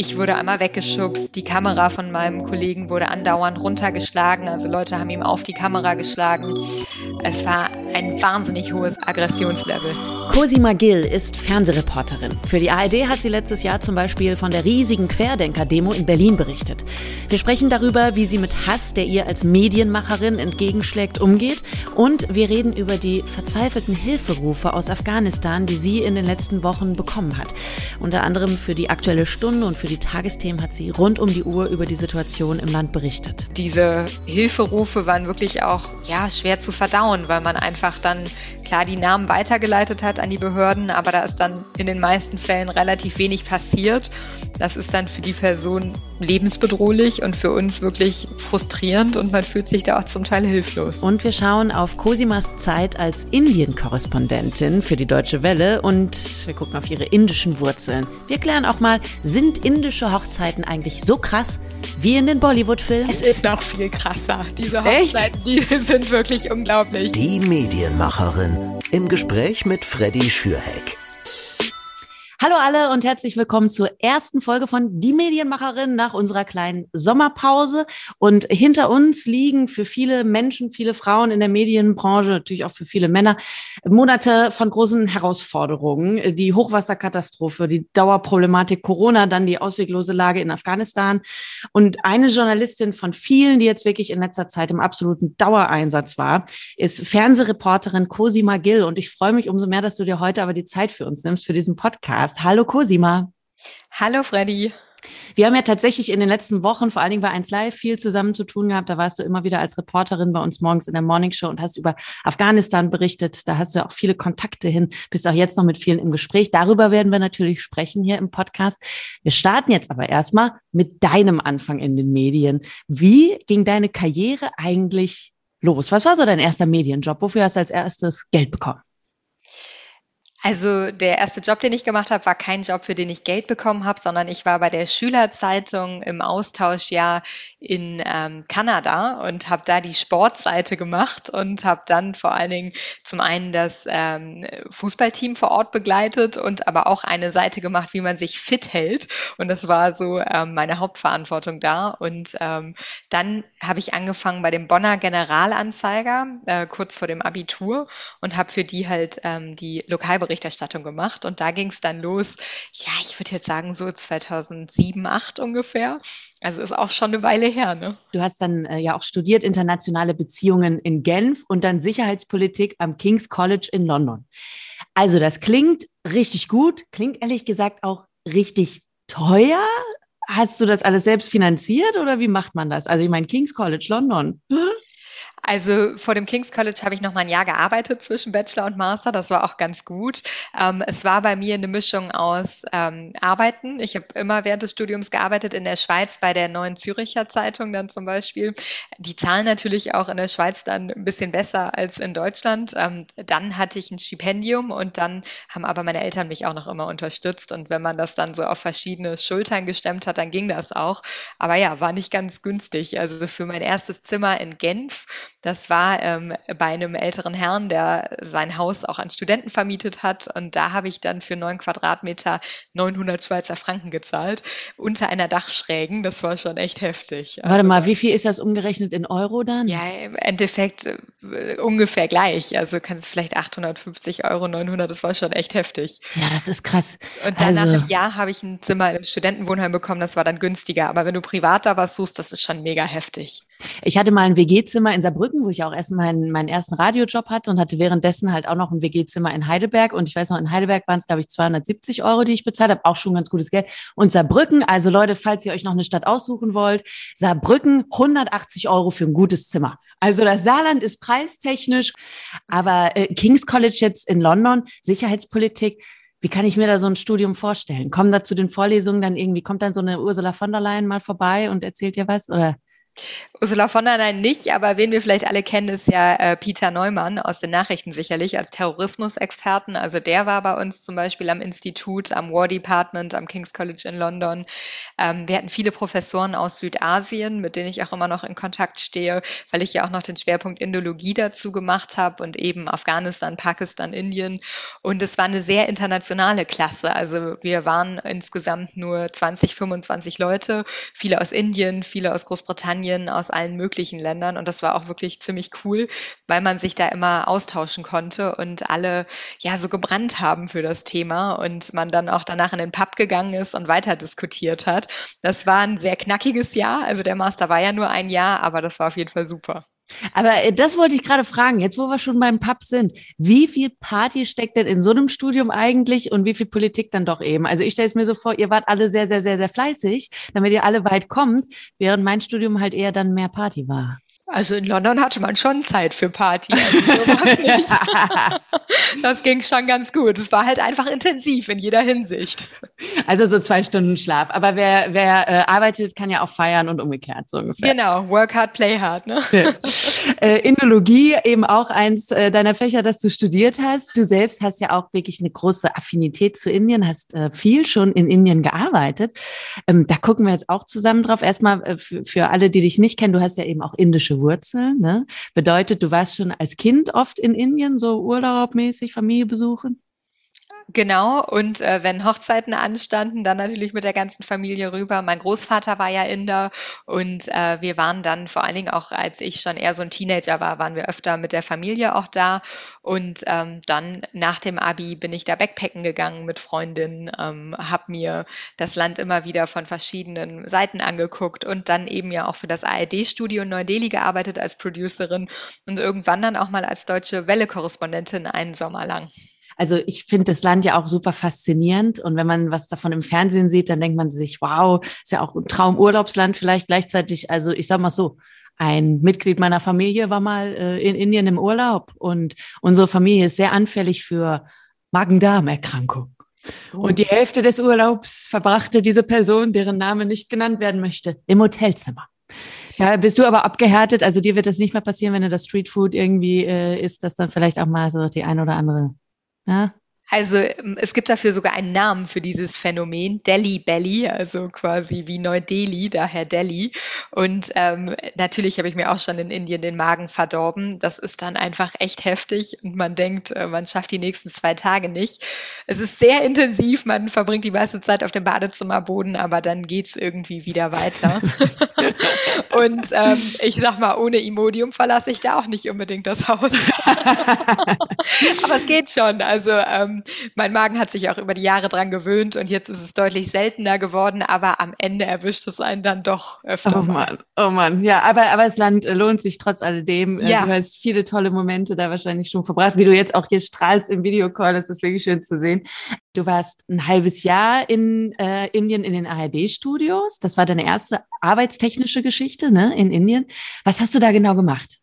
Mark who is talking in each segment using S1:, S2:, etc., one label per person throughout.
S1: ich wurde einmal weggeschubst, die Kamera von meinem Kollegen wurde andauernd runtergeschlagen, also Leute haben ihm auf die Kamera geschlagen. Es war ein wahnsinnig hohes Aggressionslevel.
S2: Cosima Gill ist Fernsehreporterin. Für die ARD hat sie letztes Jahr zum Beispiel von der riesigen Querdenker-Demo in Berlin berichtet. Wir sprechen darüber, wie sie mit Hass, der ihr als Medienmacherin entgegenschlägt, umgeht. Und wir reden über die verzweifelten Hilferufe aus Afghanistan, die sie in den letzten Wochen bekommen hat. Unter anderem für die Aktuelle Stunde und für die Tagesthemen hat sie rund um die Uhr über die Situation im Land berichtet.
S1: Diese Hilferufe waren wirklich auch ja, schwer zu verdauen, weil man einfach dann klar die Namen weitergeleitet hat an die Behörden, aber da ist dann in den meisten Fällen relativ wenig passiert. Das ist dann für die Person lebensbedrohlich und für uns wirklich frustrierend und man fühlt sich da auch zum Teil hilflos.
S2: Und wir schauen auf Cosimas Zeit als Indien-Korrespondentin für die Deutsche Welle und wir gucken auf ihre indischen Wurzeln. Wir klären auch mal, sind indische Hochzeiten eigentlich so krass wie in den Bollywood-Filmen?
S1: Es ist noch viel krasser. Diese Hochzeiten, die sind wirklich unglaublich.
S3: Die Medienmacherin im Gespräch mit Freddy Schürheck.
S2: Hallo alle und herzlich willkommen zur ersten Folge von Die Medienmacherin nach unserer kleinen Sommerpause. Und hinter uns liegen für viele Menschen, viele Frauen in der Medienbranche, natürlich auch für viele Männer, Monate von großen Herausforderungen. Die Hochwasserkatastrophe, die Dauerproblematik Corona, dann die ausweglose Lage in Afghanistan. Und eine Journalistin von vielen, die jetzt wirklich in letzter Zeit im absoluten Dauereinsatz war, ist Fernsehreporterin Cosima Gill. Und ich freue mich umso mehr, dass du dir heute aber die Zeit für uns nimmst, für diesen Podcast. Podcast. Hallo Cosima.
S1: Hallo Freddy.
S2: Wir haben ja tatsächlich in den letzten Wochen, vor allen Dingen bei 1 Live, viel zusammen zu tun gehabt. Da warst du immer wieder als Reporterin bei uns morgens in der Morning Show und hast über Afghanistan berichtet. Da hast du auch viele Kontakte hin, bist auch jetzt noch mit vielen im Gespräch. Darüber werden wir natürlich sprechen hier im Podcast. Wir starten jetzt aber erstmal mit deinem Anfang in den Medien. Wie ging deine Karriere eigentlich los? Was war so dein erster Medienjob? Wofür hast du als erstes Geld bekommen?
S1: Also der erste Job, den ich gemacht habe, war kein Job, für den ich Geld bekommen habe, sondern ich war bei der Schülerzeitung im Austauschjahr in ähm, Kanada und habe da die Sportseite gemacht und habe dann vor allen Dingen zum einen das ähm, Fußballteam vor Ort begleitet und aber auch eine Seite gemacht, wie man sich fit hält. Und das war so ähm, meine Hauptverantwortung da. Und ähm, dann habe ich angefangen bei dem Bonner Generalanzeiger äh, kurz vor dem Abitur und habe für die halt ähm, die Lokalberichterstattung Berichterstattung gemacht und da ging es dann los, ja, ich würde jetzt sagen so 2007, 2008 ungefähr. Also ist auch schon eine Weile her, ne?
S2: Du hast dann äh, ja auch studiert internationale Beziehungen in Genf und dann Sicherheitspolitik am King's College in London. Also das klingt richtig gut, klingt ehrlich gesagt auch richtig teuer. Hast du das alles selbst finanziert oder wie macht man das? Also ich meine King's College London.
S1: Also vor dem King's College habe ich noch mal ein Jahr gearbeitet zwischen Bachelor und Master. Das war auch ganz gut. Ähm, es war bei mir eine Mischung aus ähm, Arbeiten. Ich habe immer während des Studiums gearbeitet in der Schweiz bei der Neuen Züricher Zeitung dann zum Beispiel. Die zahlen natürlich auch in der Schweiz dann ein bisschen besser als in Deutschland. Ähm, dann hatte ich ein Stipendium und dann haben aber meine Eltern mich auch noch immer unterstützt. Und wenn man das dann so auf verschiedene Schultern gestemmt hat, dann ging das auch. Aber ja, war nicht ganz günstig. Also für mein erstes Zimmer in Genf das war ähm, bei einem älteren Herrn, der sein Haus auch an Studenten vermietet hat. Und da habe ich dann für neun Quadratmeter 900 Schweizer Franken gezahlt, unter einer Dachschrägen. Das war schon echt heftig.
S2: Warte also, mal, wie viel ist das umgerechnet in Euro dann?
S1: Ja, im Endeffekt äh, ungefähr gleich. Also kannst vielleicht 850 Euro, 900, das war schon echt heftig.
S2: Ja, das ist krass.
S1: Und dann also, nach einem Jahr habe ich ein Zimmer im Studentenwohnheim bekommen, das war dann günstiger. Aber wenn du privat da was suchst, das ist schon mega heftig.
S2: Ich hatte mal ein WG-Zimmer in Saarbrücken Saarbrücken, wo ich auch erstmal meinen, meinen ersten Radiojob hatte und hatte währenddessen halt auch noch ein WG-Zimmer in Heidelberg. Und ich weiß noch, in Heidelberg waren es, glaube ich, 270 Euro, die ich bezahlt habe. Auch schon ganz gutes Geld. Und Saarbrücken, also Leute, falls ihr euch noch eine Stadt aussuchen wollt, Saarbrücken 180 Euro für ein gutes Zimmer. Also das Saarland ist preistechnisch, aber äh, King's College jetzt in London, Sicherheitspolitik, wie kann ich mir da so ein Studium vorstellen? Kommen da zu den Vorlesungen dann irgendwie, kommt dann so eine Ursula von der Leyen mal vorbei und erzählt dir was? Oder?
S1: Ursula von der Leyen nicht, aber wen wir vielleicht alle kennen, ist ja äh, Peter Neumann aus den Nachrichten sicherlich als Terrorismusexperten. Also der war bei uns zum Beispiel am Institut, am War Department, am King's College in London. Ähm, wir hatten viele Professoren aus Südasien, mit denen ich auch immer noch in Kontakt stehe, weil ich ja auch noch den Schwerpunkt Indologie dazu gemacht habe und eben Afghanistan, Pakistan, Indien. Und es war eine sehr internationale Klasse. Also wir waren insgesamt nur 20, 25 Leute, viele aus Indien, viele aus Großbritannien, aus allen möglichen Ländern und das war auch wirklich ziemlich cool, weil man sich da immer austauschen konnte und alle ja so gebrannt haben für das Thema und man dann auch danach in den Pub gegangen ist und weiter diskutiert hat. Das war ein sehr knackiges Jahr, also der Master war ja nur ein Jahr, aber das war auf jeden Fall super.
S2: Aber äh, das wollte ich gerade fragen, jetzt wo wir schon beim Pub sind, wie viel Party steckt denn in so einem Studium eigentlich und wie viel Politik dann doch eben? Also ich stelle es mir so vor, ihr wart alle sehr, sehr, sehr, sehr fleißig, damit ihr alle weit kommt, während mein Studium halt eher dann mehr Party war.
S1: Also in London hatte man schon Zeit für Party. Also das ging schon ganz gut. Es war halt einfach intensiv in jeder Hinsicht.
S2: Also so zwei Stunden Schlaf. Aber wer, wer äh, arbeitet, kann ja auch feiern und umgekehrt so ungefähr.
S1: Genau, work hard, play hard. Ne?
S2: äh, Indologie eben auch eins äh, deiner Fächer, das du studiert hast. Du selbst hast ja auch wirklich eine große Affinität zu Indien, hast äh, viel schon in Indien gearbeitet. Ähm, da gucken wir jetzt auch zusammen drauf. Erstmal äh, für, für alle, die dich nicht kennen, du hast ja eben auch indische Wurzeln. Ne? Bedeutet, du warst schon als Kind oft in Indien, so urlaubmäßig, Familie besuchen?
S1: Genau, und äh, wenn Hochzeiten anstanden, dann natürlich mit der ganzen Familie rüber. Mein Großvater war ja Inder und äh, wir waren dann vor allen Dingen auch, als ich schon eher so ein Teenager war, waren wir öfter mit der Familie auch da. Und ähm, dann nach dem Abi bin ich da Backpacken gegangen mit Freundinnen, ähm, habe mir das Land immer wieder von verschiedenen Seiten angeguckt und dann eben ja auch für das ARD-Studio in Neu-Delhi gearbeitet als Producerin und irgendwann dann auch mal als deutsche Welle-Korrespondentin einen Sommer lang.
S2: Also ich finde das Land ja auch super faszinierend und wenn man was davon im Fernsehen sieht, dann denkt man sich, wow, ist ja auch ein Traumurlaubsland vielleicht gleichzeitig. Also ich sag mal so, ein Mitglied meiner Familie war mal äh, in Indien im Urlaub und unsere Familie ist sehr anfällig für Magen-Darm-Erkrankungen. Oh. Und die Hälfte des Urlaubs verbrachte diese Person, deren Name nicht genannt werden möchte, im Hotelzimmer. Da bist du aber abgehärtet, also dir wird das nicht mehr passieren, wenn du das Streetfood irgendwie äh, isst, dass dann vielleicht auch mal so die ein oder andere
S1: ja. Also ähm, es gibt dafür sogar einen Namen für dieses Phänomen, Delhi Belly, also quasi wie Neu-Delhi, daher Delhi. Und ähm, natürlich habe ich mir auch schon in Indien den Magen verdorben. Das ist dann einfach echt heftig und man denkt, äh, man schafft die nächsten zwei Tage nicht. Es ist sehr intensiv, man verbringt die meiste Zeit auf dem Badezimmerboden, aber dann geht's irgendwie wieder weiter. und ähm, ich sag mal, ohne Imodium verlasse ich da auch nicht unbedingt das Haus. aber es geht schon. Also ähm, mein Magen hat sich auch über die Jahre dran gewöhnt und jetzt ist es deutlich seltener geworden, aber am Ende erwischt es einen dann doch öfter.
S2: Oh Mann, oh Mann. Ja, aber, aber das Land lohnt sich trotz alledem. Äh, ja. Du hast viele tolle Momente da wahrscheinlich schon verbracht, wie du jetzt auch hier strahlst im Videocall. Das ist wirklich schön zu sehen. Du warst ein halbes Jahr in äh, Indien in den ARD-Studios. Das war deine erste arbeitstechnische Geschichte ne, in Indien. Was hast du da genau gemacht?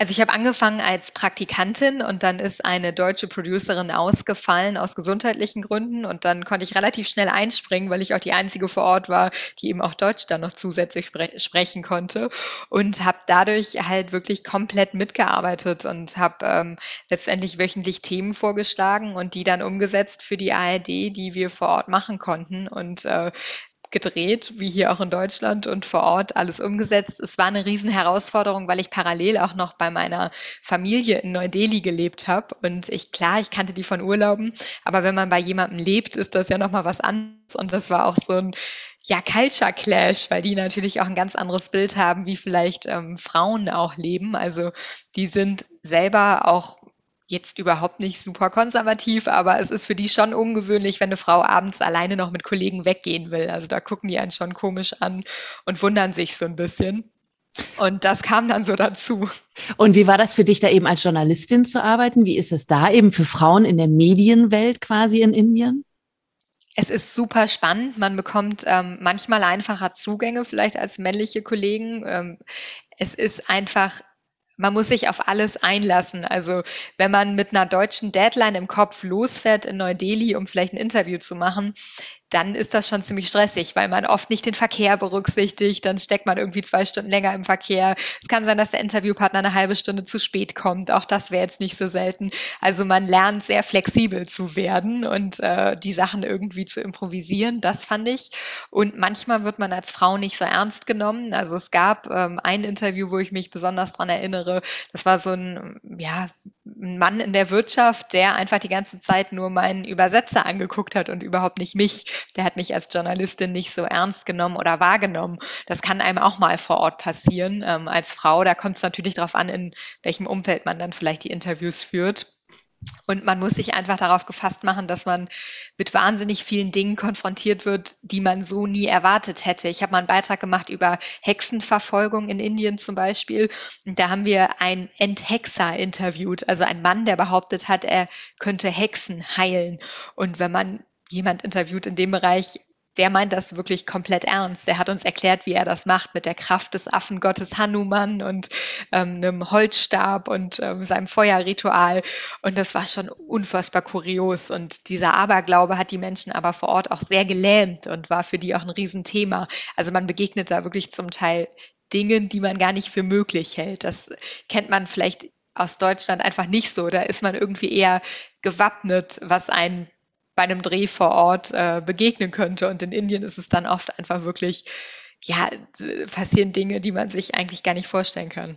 S1: Also ich habe angefangen als Praktikantin und dann ist eine deutsche Producerin ausgefallen aus gesundheitlichen Gründen und dann konnte ich relativ schnell einspringen, weil ich auch die einzige vor Ort war, die eben auch Deutsch dann noch zusätzlich spre sprechen konnte und habe dadurch halt wirklich komplett mitgearbeitet und habe ähm, letztendlich wöchentlich Themen vorgeschlagen und die dann umgesetzt für die ARD, die wir vor Ort machen konnten und äh, gedreht, wie hier auch in Deutschland und vor Ort alles umgesetzt. Es war eine Riesenherausforderung, weil ich parallel auch noch bei meiner Familie in Neu-Delhi gelebt habe. Und ich, klar, ich kannte die von Urlauben, aber wenn man bei jemandem lebt, ist das ja nochmal was anderes. Und das war auch so ein ja, Culture Clash, weil die natürlich auch ein ganz anderes Bild haben, wie vielleicht ähm, Frauen auch leben. Also die sind selber auch jetzt überhaupt nicht super konservativ, aber es ist für die schon ungewöhnlich, wenn eine Frau abends alleine noch mit Kollegen weggehen will. Also da gucken die einen schon komisch an und wundern sich so ein bisschen. Und das kam dann so dazu.
S2: Und wie war das für dich, da eben als Journalistin zu arbeiten? Wie ist es da eben für Frauen in der Medienwelt quasi in Indien?
S1: Es ist super spannend. Man bekommt ähm, manchmal einfacher Zugänge vielleicht als männliche Kollegen. Ähm, es ist einfach man muss sich auf alles einlassen. Also wenn man mit einer deutschen Deadline im Kopf losfährt in Neu-Delhi, um vielleicht ein Interview zu machen, dann ist das schon ziemlich stressig, weil man oft nicht den Verkehr berücksichtigt. Dann steckt man irgendwie zwei Stunden länger im Verkehr. Es kann sein, dass der Interviewpartner eine halbe Stunde zu spät kommt. Auch das wäre jetzt nicht so selten. Also man lernt sehr flexibel zu werden und äh, die Sachen irgendwie zu improvisieren. Das fand ich. Und manchmal wird man als Frau nicht so ernst genommen. Also es gab ähm, ein Interview, wo ich mich besonders dran erinnere. Das war so ein, ja, ein Mann in der Wirtschaft, der einfach die ganze Zeit nur meinen Übersetzer angeguckt hat und überhaupt nicht mich der hat mich als Journalistin nicht so ernst genommen oder wahrgenommen. Das kann einem auch mal vor Ort passieren ähm, als Frau. Da kommt es natürlich darauf an, in welchem Umfeld man dann vielleicht die Interviews führt. Und man muss sich einfach darauf gefasst machen, dass man mit wahnsinnig vielen Dingen konfrontiert wird, die man so nie erwartet hätte. Ich habe mal einen Beitrag gemacht über Hexenverfolgung in Indien zum Beispiel. Und da haben wir einen Enthexer interviewt, also einen Mann, der behauptet hat, er könnte Hexen heilen. Und wenn man jemand interviewt in dem Bereich, der meint das wirklich komplett ernst. Der hat uns erklärt, wie er das macht mit der Kraft des Affengottes Hanuman und ähm, einem Holzstab und ähm, seinem Feuerritual. Und das war schon unfassbar kurios. Und dieser Aberglaube hat die Menschen aber vor Ort auch sehr gelähmt und war für die auch ein Riesenthema. Also man begegnet da wirklich zum Teil Dingen, die man gar nicht für möglich hält. Das kennt man vielleicht aus Deutschland einfach nicht so. Da ist man irgendwie eher gewappnet, was einen bei einem Dreh vor Ort äh, begegnen könnte. Und in Indien ist es dann oft einfach wirklich, ja, passieren Dinge, die man sich eigentlich gar nicht vorstellen kann.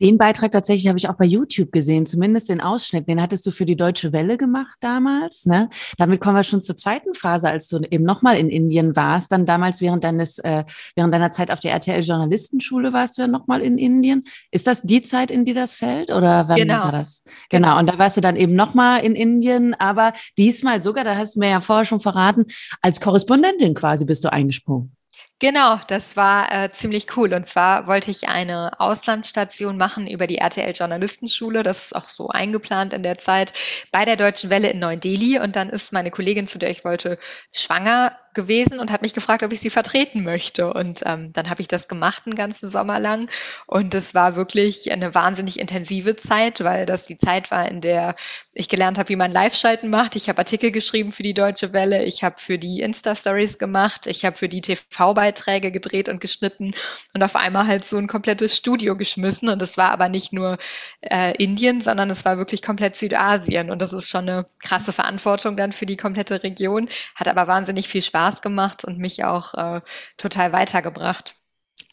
S2: Den Beitrag tatsächlich habe ich auch bei YouTube gesehen, zumindest den Ausschnitt. Den hattest du für die Deutsche Welle gemacht damals. Ne? Damit kommen wir schon zur zweiten Phase, als du eben nochmal in Indien warst. Dann damals während deines, äh, während deiner Zeit auf der RTL Journalistenschule warst du ja nochmal in Indien. Ist das die Zeit, in die das fällt? Oder wann genau. war das? Genau. genau. Und da warst du dann eben nochmal in Indien, aber diesmal sogar, da hast du mir ja vorher schon verraten, als Korrespondentin quasi bist du eingesprungen.
S1: Genau, das war äh, ziemlich cool. Und zwar wollte ich eine Auslandsstation machen über die RTL Journalistenschule. Das ist auch so eingeplant in der Zeit bei der Deutschen Welle in Neu-Delhi. Und dann ist meine Kollegin, zu der ich wollte, schwanger gewesen und hat mich gefragt, ob ich sie vertreten möchte. Und ähm, dann habe ich das gemacht einen ganzen Sommer lang. Und es war wirklich eine wahnsinnig intensive Zeit, weil das die Zeit war, in der ich gelernt habe, wie man Live-Schalten macht. Ich habe Artikel geschrieben für die Deutsche Welle, ich habe für die Insta-Stories gemacht, ich habe für die TV-Beiträge gedreht und geschnitten und auf einmal halt so ein komplettes Studio geschmissen. Und es war aber nicht nur äh, Indien, sondern es war wirklich komplett Südasien. Und das ist schon eine krasse Verantwortung dann für die komplette Region, hat aber wahnsinnig viel Spaß Spaß gemacht und mich auch äh, total weitergebracht.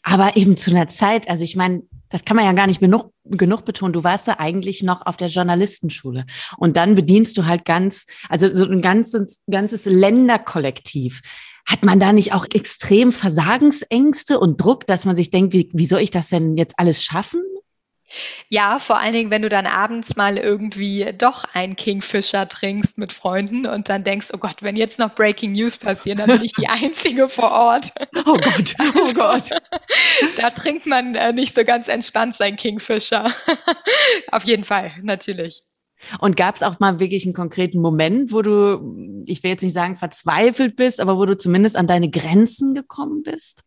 S2: Aber eben zu einer Zeit, also ich meine, das kann man ja gar nicht genug, genug betonen. Du warst ja eigentlich noch auf der Journalistenschule. Und dann bedienst du halt ganz, also so ein ganzes, ganzes Länderkollektiv. Hat man da nicht auch extrem Versagensängste und Druck, dass man sich denkt, wie, wie soll ich das denn jetzt alles schaffen?
S1: Ja, vor allen Dingen, wenn du dann abends mal irgendwie doch ein Kingfisher trinkst mit Freunden und dann denkst, oh Gott, wenn jetzt noch Breaking News passieren, dann bin ich die Einzige vor Ort.
S2: Oh Gott, oh Gott.
S1: da trinkt man äh, nicht so ganz entspannt sein Kingfisher. Auf jeden Fall, natürlich.
S2: Und gab es auch mal wirklich einen konkreten Moment, wo du, ich will jetzt nicht sagen verzweifelt bist, aber wo du zumindest an deine Grenzen gekommen bist?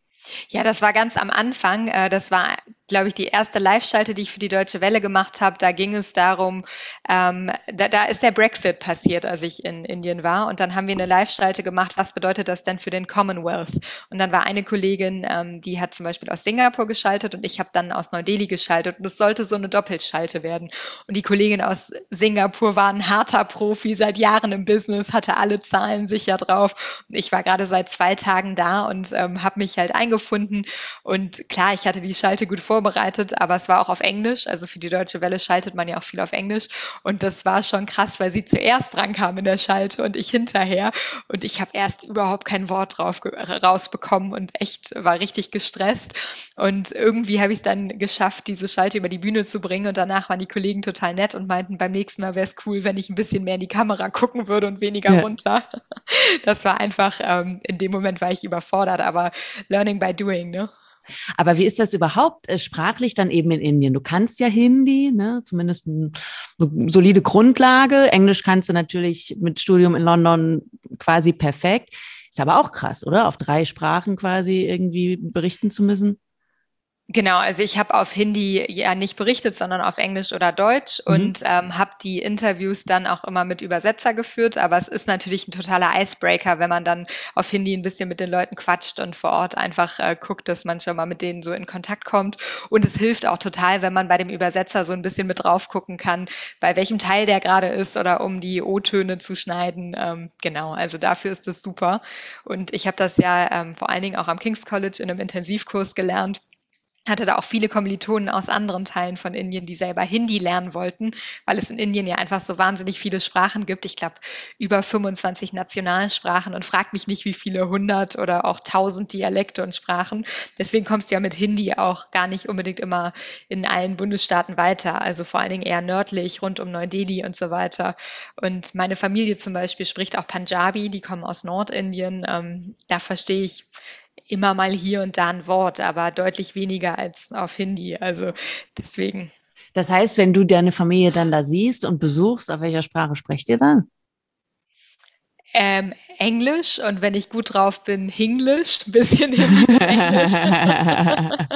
S1: Ja, das war ganz am Anfang. Äh, das war glaube ich, die erste Live-Schalte, die ich für die Deutsche Welle gemacht habe, da ging es darum, ähm, da, da ist der Brexit passiert, als ich in Indien war. Und dann haben wir eine Live-Schalte gemacht, was bedeutet das denn für den Commonwealth? Und dann war eine Kollegin, ähm, die hat zum Beispiel aus Singapur geschaltet und ich habe dann aus Neu-Delhi geschaltet. Und es sollte so eine Doppelschalte werden. Und die Kollegin aus Singapur war ein harter Profi, seit Jahren im Business, hatte alle Zahlen sicher drauf. Und ich war gerade seit zwei Tagen da und ähm, habe mich halt eingefunden. Und klar, ich hatte die Schalte gut vorbereitet vorbereitet, aber es war auch auf Englisch. Also für die Deutsche Welle schaltet man ja auch viel auf Englisch. Und das war schon krass, weil sie zuerst dran kam in der Schalte und ich hinterher. Und ich habe erst überhaupt kein Wort drauf rausbekommen und echt war richtig gestresst. Und irgendwie habe ich es dann geschafft, diese Schalte über die Bühne zu bringen. Und danach waren die Kollegen total nett und meinten, beim nächsten Mal wäre es cool, wenn ich ein bisschen mehr in die Kamera gucken würde und weniger ja. runter. Das war einfach, ähm, in dem Moment war ich überfordert, aber Learning by Doing, ne?
S2: Aber wie ist das überhaupt äh, sprachlich dann eben in Indien? Du kannst ja Hindi, ne? zumindest eine solide Grundlage. Englisch kannst du natürlich mit Studium in London quasi perfekt. Ist aber auch krass, oder? Auf drei Sprachen quasi irgendwie berichten zu müssen.
S1: Genau, also ich habe auf Hindi ja nicht berichtet, sondern auf Englisch oder Deutsch mhm. und ähm, habe die Interviews dann auch immer mit Übersetzer geführt. Aber es ist natürlich ein totaler Icebreaker, wenn man dann auf Hindi ein bisschen mit den Leuten quatscht und vor Ort einfach äh, guckt, dass man schon mal mit denen so in Kontakt kommt. Und es hilft auch total, wenn man bei dem Übersetzer so ein bisschen mit drauf gucken kann, bei welchem Teil der gerade ist oder um die O-Töne zu schneiden. Ähm, genau, also dafür ist es super. Und ich habe das ja ähm, vor allen Dingen auch am King's College in einem Intensivkurs gelernt hatte da auch viele Kommilitonen aus anderen Teilen von Indien, die selber Hindi lernen wollten, weil es in Indien ja einfach so wahnsinnig viele Sprachen gibt. Ich glaube, über 25 Nationalsprachen und frag mich nicht, wie viele hundert oder auch tausend Dialekte und Sprachen. Deswegen kommst du ja mit Hindi auch gar nicht unbedingt immer in allen Bundesstaaten weiter. Also vor allen Dingen eher nördlich, rund um Neu-Delhi und so weiter. Und meine Familie zum Beispiel spricht auch Punjabi, die kommen aus Nordindien. Ähm, da verstehe ich immer mal hier und da ein Wort, aber deutlich weniger als auf Hindi. Also deswegen.
S2: Das heißt, wenn du deine Familie dann da siehst und besuchst, auf welcher Sprache sprecht ihr dann?
S1: Ähm, Englisch und wenn ich gut drauf bin, Hinglisch, ein bisschen Englisch.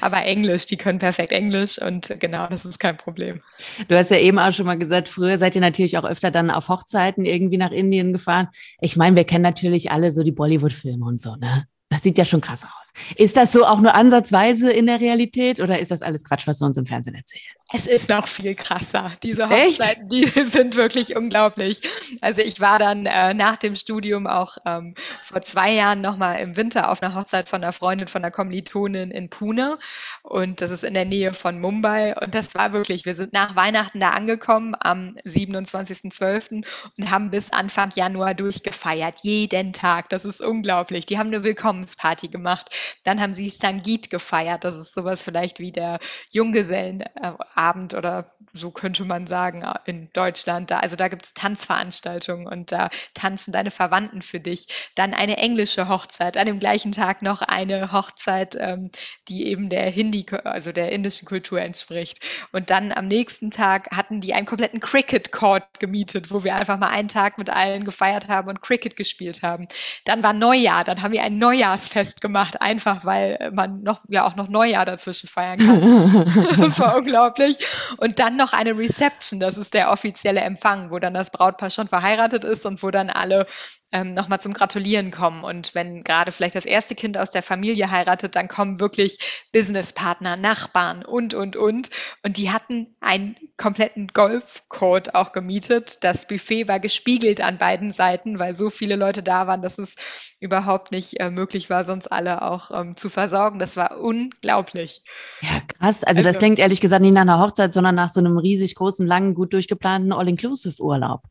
S1: Aber Englisch, die können perfekt Englisch und genau, das ist kein Problem.
S2: Du hast ja eben auch schon mal gesagt, früher seid ihr natürlich auch öfter dann auf Hochzeiten irgendwie nach Indien gefahren. Ich meine, wir kennen natürlich alle so die Bollywood-Filme und so, ne? Das sieht ja schon krass aus. Ist das so auch nur ansatzweise in der Realität oder ist das alles Quatsch, was du uns im Fernsehen erzählst?
S1: Es ist noch viel krasser. Diese Hochzeiten, Echt? die sind wirklich unglaublich. Also ich war dann äh, nach dem Studium auch ähm, vor zwei Jahren nochmal im Winter auf einer Hochzeit von einer Freundin, von einer Kommilitonin in Pune. Und das ist in der Nähe von Mumbai. Und das war wirklich, wir sind nach Weihnachten da angekommen am 27.12. und haben bis Anfang Januar durchgefeiert. Jeden Tag. Das ist unglaublich. Die haben eine Willkommensparty gemacht. Dann haben sie Sangit gefeiert. Das ist sowas vielleicht wie der Junggesellen. Äh, Abend oder so könnte man sagen in Deutschland. Da, also da gibt es Tanzveranstaltungen und da tanzen deine Verwandten für dich. Dann eine englische Hochzeit, an dem gleichen Tag noch eine Hochzeit, ähm, die eben der Hindi, also der indischen Kultur entspricht. Und dann am nächsten Tag hatten die einen kompletten Cricket Court gemietet, wo wir einfach mal einen Tag mit allen gefeiert haben und Cricket gespielt haben. Dann war Neujahr, dann haben wir ein Neujahrsfest gemacht, einfach weil man noch ja auch noch Neujahr dazwischen feiern kann. das war unglaublich. Und dann noch eine Reception, das ist der offizielle Empfang, wo dann das Brautpaar schon verheiratet ist und wo dann alle ähm, nochmal zum Gratulieren kommen. Und wenn gerade vielleicht das erste Kind aus der Familie heiratet, dann kommen wirklich Businesspartner, Nachbarn und, und, und. Und die hatten einen kompletten Golfcourt auch gemietet. Das Buffet war gespiegelt an beiden Seiten, weil so viele Leute da waren, dass es überhaupt nicht äh, möglich war, sonst alle auch ähm, zu versorgen. Das war unglaublich.
S2: Ja, krass. Also, also das klingt ehrlich gesagt nicht nach einer Hochzeit, sondern nach so einem riesig großen, langen, gut durchgeplanten All-Inclusive-Urlaub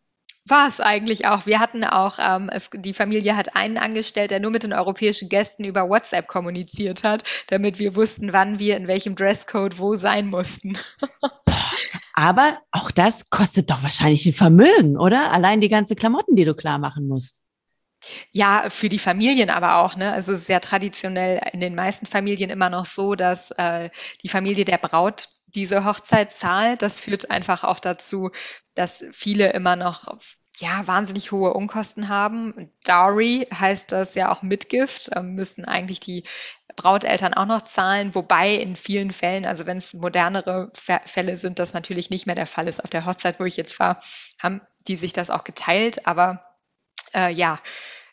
S1: war es eigentlich auch. Wir hatten auch, ähm, es, die Familie hat einen angestellt, der nur mit den europäischen Gästen über WhatsApp kommuniziert hat, damit wir wussten, wann wir in welchem Dresscode wo sein mussten.
S2: Aber auch das kostet doch wahrscheinlich ein Vermögen, oder? Allein die ganze Klamotten, die du klar machen musst.
S1: Ja, für die Familien aber auch. Ne? Also es ist ja traditionell in den meisten Familien immer noch so, dass äh, die Familie der Braut diese Hochzeit zahlt. Das führt einfach auch dazu, dass viele immer noch ja, wahnsinnig hohe Unkosten haben. Dowry heißt das ja auch Mitgift, ähm, müssten eigentlich die Brauteltern auch noch zahlen, wobei in vielen Fällen, also wenn es modernere Fälle sind, das natürlich nicht mehr der Fall ist. Auf der Hochzeit, wo ich jetzt war, haben die sich das auch geteilt, aber äh, ja,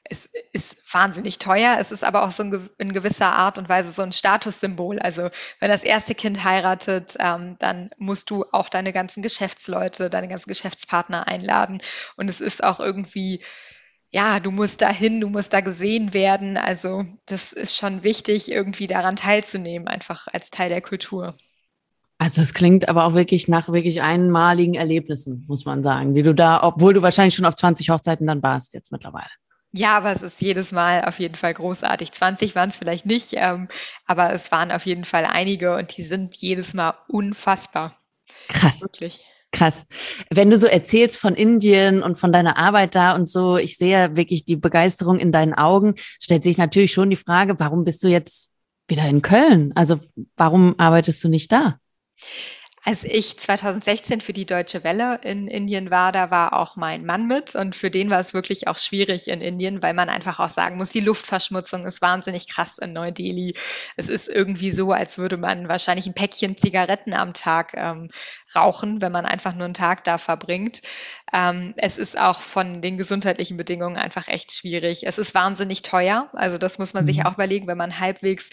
S1: es ist wahnsinnig teuer. Es ist aber auch so in gewisser Art und Weise so ein Statussymbol. Also wenn das erste Kind heiratet, ähm, dann musst du auch deine ganzen Geschäftsleute, deine ganzen Geschäftspartner einladen. Und es ist auch irgendwie, ja, du musst da hin, du musst da gesehen werden. Also das ist schon wichtig, irgendwie daran teilzunehmen, einfach als Teil der Kultur.
S2: Also es klingt aber auch wirklich nach wirklich einmaligen Erlebnissen, muss man sagen, die du da, obwohl du wahrscheinlich schon auf 20 Hochzeiten dann warst jetzt mittlerweile.
S1: Ja, aber es ist jedes Mal auf jeden Fall großartig. 20 waren es vielleicht nicht, ähm, aber es waren auf jeden Fall einige und die sind jedes Mal unfassbar.
S2: Krass. Wirklich. Krass. Wenn du so erzählst von Indien und von deiner Arbeit da und so, ich sehe wirklich die Begeisterung in deinen Augen, stellt sich natürlich schon die Frage, warum bist du jetzt wieder in Köln? Also warum arbeitest du nicht da?
S1: Als ich 2016 für die Deutsche Welle in Indien war, da war auch mein Mann mit und für den war es wirklich auch schwierig in Indien, weil man einfach auch sagen muss, die Luftverschmutzung ist wahnsinnig krass in Neu-Delhi. Es ist irgendwie so, als würde man wahrscheinlich ein Päckchen Zigaretten am Tag ähm, rauchen, wenn man einfach nur einen Tag da verbringt. Ähm, es ist auch von den gesundheitlichen Bedingungen einfach echt schwierig. Es ist wahnsinnig teuer, also das muss man sich mhm. auch überlegen, wenn man halbwegs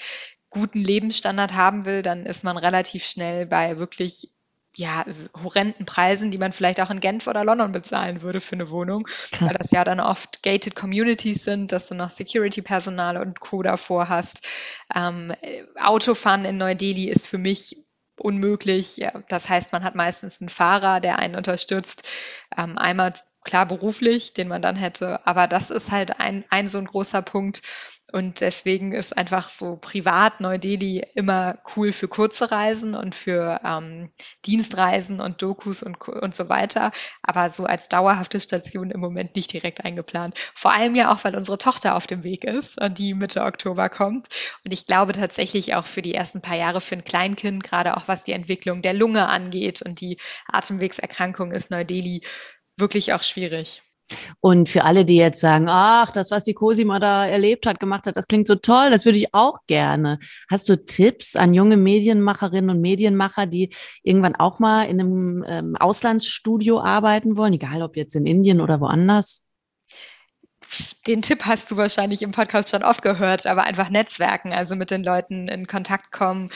S1: guten Lebensstandard haben will, dann ist man relativ schnell bei wirklich ja, horrenden Preisen, die man vielleicht auch in Genf oder London bezahlen würde für eine Wohnung, Krass. weil das ja dann oft gated Communities sind, dass du noch Security-Personal und Co. davor hast. Ähm, Autofahren in Neu-Delhi ist für mich unmöglich. Ja, das heißt, man hat meistens einen Fahrer, der einen unterstützt. Ähm, einmal klar beruflich, den man dann hätte, aber das ist halt ein, ein so ein großer Punkt, und deswegen ist einfach so privat Neu-Delhi immer cool für kurze Reisen und für ähm, Dienstreisen und Dokus und, und so weiter. Aber so als dauerhafte Station im Moment nicht direkt eingeplant. Vor allem ja auch, weil unsere Tochter auf dem Weg ist und die Mitte Oktober kommt. Und ich glaube tatsächlich auch für die ersten paar Jahre für ein Kleinkind, gerade auch was die Entwicklung der Lunge angeht und die Atemwegserkrankung, ist Neu-Delhi wirklich auch schwierig.
S2: Und für alle, die jetzt sagen, ach, das, was die Cosima da erlebt hat, gemacht hat, das klingt so toll, das würde ich auch gerne. Hast du Tipps an junge Medienmacherinnen und Medienmacher, die irgendwann auch mal in einem ähm, Auslandsstudio arbeiten wollen, egal ob jetzt in Indien oder woanders?
S1: den Tipp hast du wahrscheinlich im Podcast schon oft gehört, aber einfach Netzwerken, also mit den Leuten in Kontakt kommen,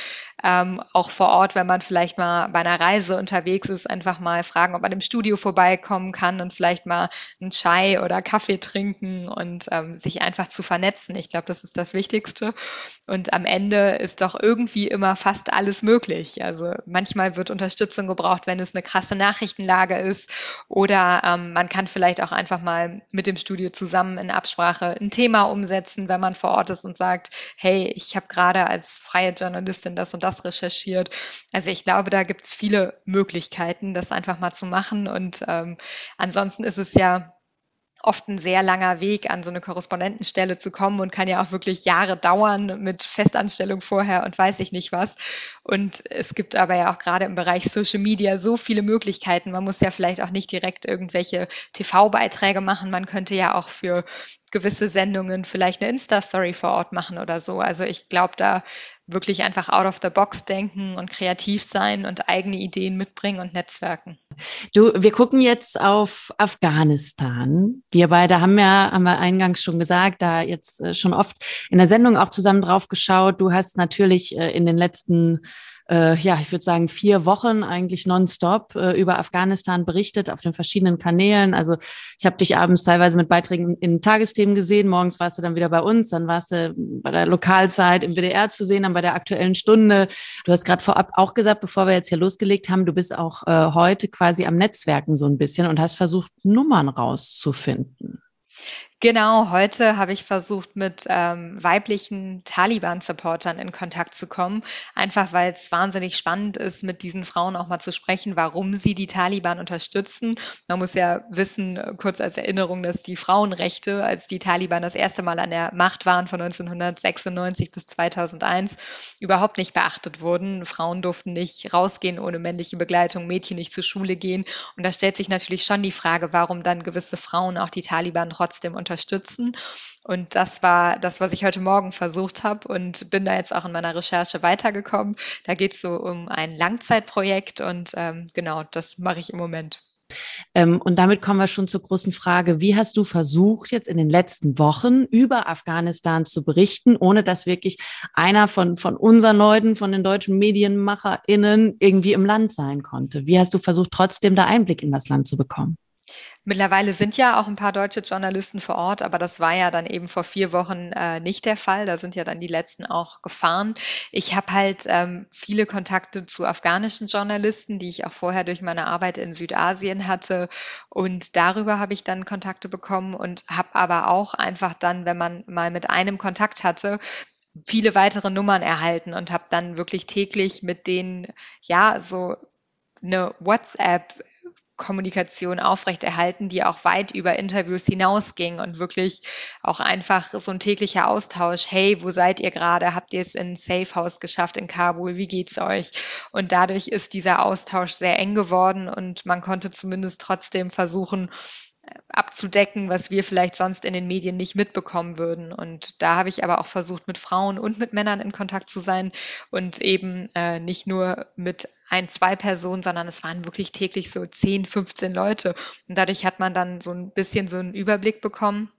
S1: ähm, auch vor Ort, wenn man vielleicht mal bei einer Reise unterwegs ist, einfach mal fragen, ob man im Studio vorbeikommen kann und vielleicht mal einen Chai oder Kaffee trinken und ähm, sich einfach zu vernetzen. Ich glaube, das ist das Wichtigste. Und am Ende ist doch irgendwie immer fast alles möglich. Also manchmal wird Unterstützung gebraucht, wenn es eine krasse Nachrichtenlage ist oder ähm, man kann vielleicht auch einfach mal mit dem Studio zusammen in Absprache ein Thema umsetzen, wenn man vor Ort ist und sagt, hey, ich habe gerade als freie Journalistin das und das recherchiert. Also ich glaube, da gibt es viele Möglichkeiten, das einfach mal zu machen. Und ähm, ansonsten ist es ja oft ein sehr langer Weg, an so eine Korrespondentenstelle zu kommen und kann ja auch wirklich Jahre dauern mit Festanstellung vorher und weiß ich nicht was. Und es gibt aber ja auch gerade im Bereich Social Media so viele Möglichkeiten. Man muss ja vielleicht auch nicht direkt irgendwelche TV-Beiträge machen. Man könnte ja auch für gewisse Sendungen vielleicht eine Insta-Story vor Ort machen oder so. Also ich glaube, da wirklich einfach out of the box denken und kreativ sein und eigene Ideen mitbringen und netzwerken.
S2: Du, wir gucken jetzt auf Afghanistan. Wir beide haben ja, haben wir eingangs schon gesagt, da jetzt äh, schon oft in der Sendung auch zusammen drauf geschaut. Du hast natürlich äh, in den letzten äh, ja, ich würde sagen, vier Wochen eigentlich nonstop äh, über Afghanistan berichtet auf den verschiedenen Kanälen. Also ich habe dich abends teilweise mit Beiträgen in Tagesthemen gesehen, morgens warst du dann wieder bei uns, dann warst du bei der Lokalzeit im WDR zu sehen, dann bei der aktuellen Stunde. Du hast gerade vorab auch gesagt, bevor wir jetzt hier losgelegt haben, du bist auch äh, heute quasi am Netzwerken so ein bisschen und hast versucht, Nummern rauszufinden.
S1: Genau, heute habe ich versucht, mit ähm, weiblichen Taliban-Supportern in Kontakt zu kommen, einfach weil es wahnsinnig spannend ist, mit diesen Frauen auch mal zu sprechen, warum sie die Taliban unterstützen. Man muss ja wissen, äh, kurz als Erinnerung, dass die Frauenrechte, als die Taliban das erste Mal an der Macht waren von 1996 bis 2001, überhaupt nicht beachtet wurden. Frauen durften nicht rausgehen ohne männliche Begleitung, Mädchen nicht zur Schule gehen. Und da stellt sich natürlich schon die Frage, warum dann gewisse Frauen auch die Taliban trotzdem unterstützen. Und das war das, was ich heute Morgen versucht habe und bin da jetzt auch in meiner Recherche weitergekommen. Da geht es so um ein Langzeitprojekt und ähm, genau, das mache ich im Moment.
S2: Ähm, und damit kommen wir schon zur großen Frage, wie hast du versucht, jetzt in den letzten Wochen über Afghanistan zu berichten, ohne dass wirklich einer von, von unseren Leuten, von den deutschen MedienmacherInnen irgendwie im Land sein konnte? Wie hast du versucht, trotzdem da Einblick in das Land zu bekommen?
S1: Mittlerweile sind ja auch ein paar deutsche Journalisten vor Ort, aber das war ja dann eben vor vier Wochen äh, nicht der Fall. Da sind ja dann die letzten auch gefahren. Ich habe halt ähm, viele Kontakte zu afghanischen Journalisten, die ich auch vorher durch meine Arbeit in Südasien hatte. Und darüber habe ich dann Kontakte bekommen und habe aber auch einfach dann, wenn man mal mit einem Kontakt hatte, viele weitere Nummern erhalten und habe dann wirklich täglich mit denen ja so eine WhatsApp Kommunikation aufrechterhalten, die auch weit über Interviews hinausging und wirklich auch einfach so ein täglicher Austausch. Hey, wo seid ihr gerade? Habt ihr es in Safe House geschafft in Kabul? Wie geht's euch? Und dadurch ist dieser Austausch sehr eng geworden und man konnte zumindest trotzdem versuchen, abzudecken, was wir vielleicht sonst in den Medien nicht mitbekommen würden. Und da habe ich aber auch versucht, mit Frauen und mit Männern in Kontakt zu sein und eben äh, nicht nur mit ein, zwei Personen, sondern es waren wirklich täglich so 10, 15 Leute. Und dadurch hat man dann so ein bisschen so einen Überblick bekommen.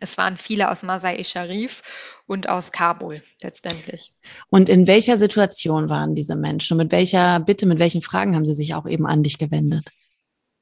S1: Es waren viele aus Masai Sharif und aus Kabul letztendlich.
S2: Und in welcher Situation waren diese Menschen? mit welcher Bitte, mit welchen Fragen haben sie sich auch eben an dich gewendet?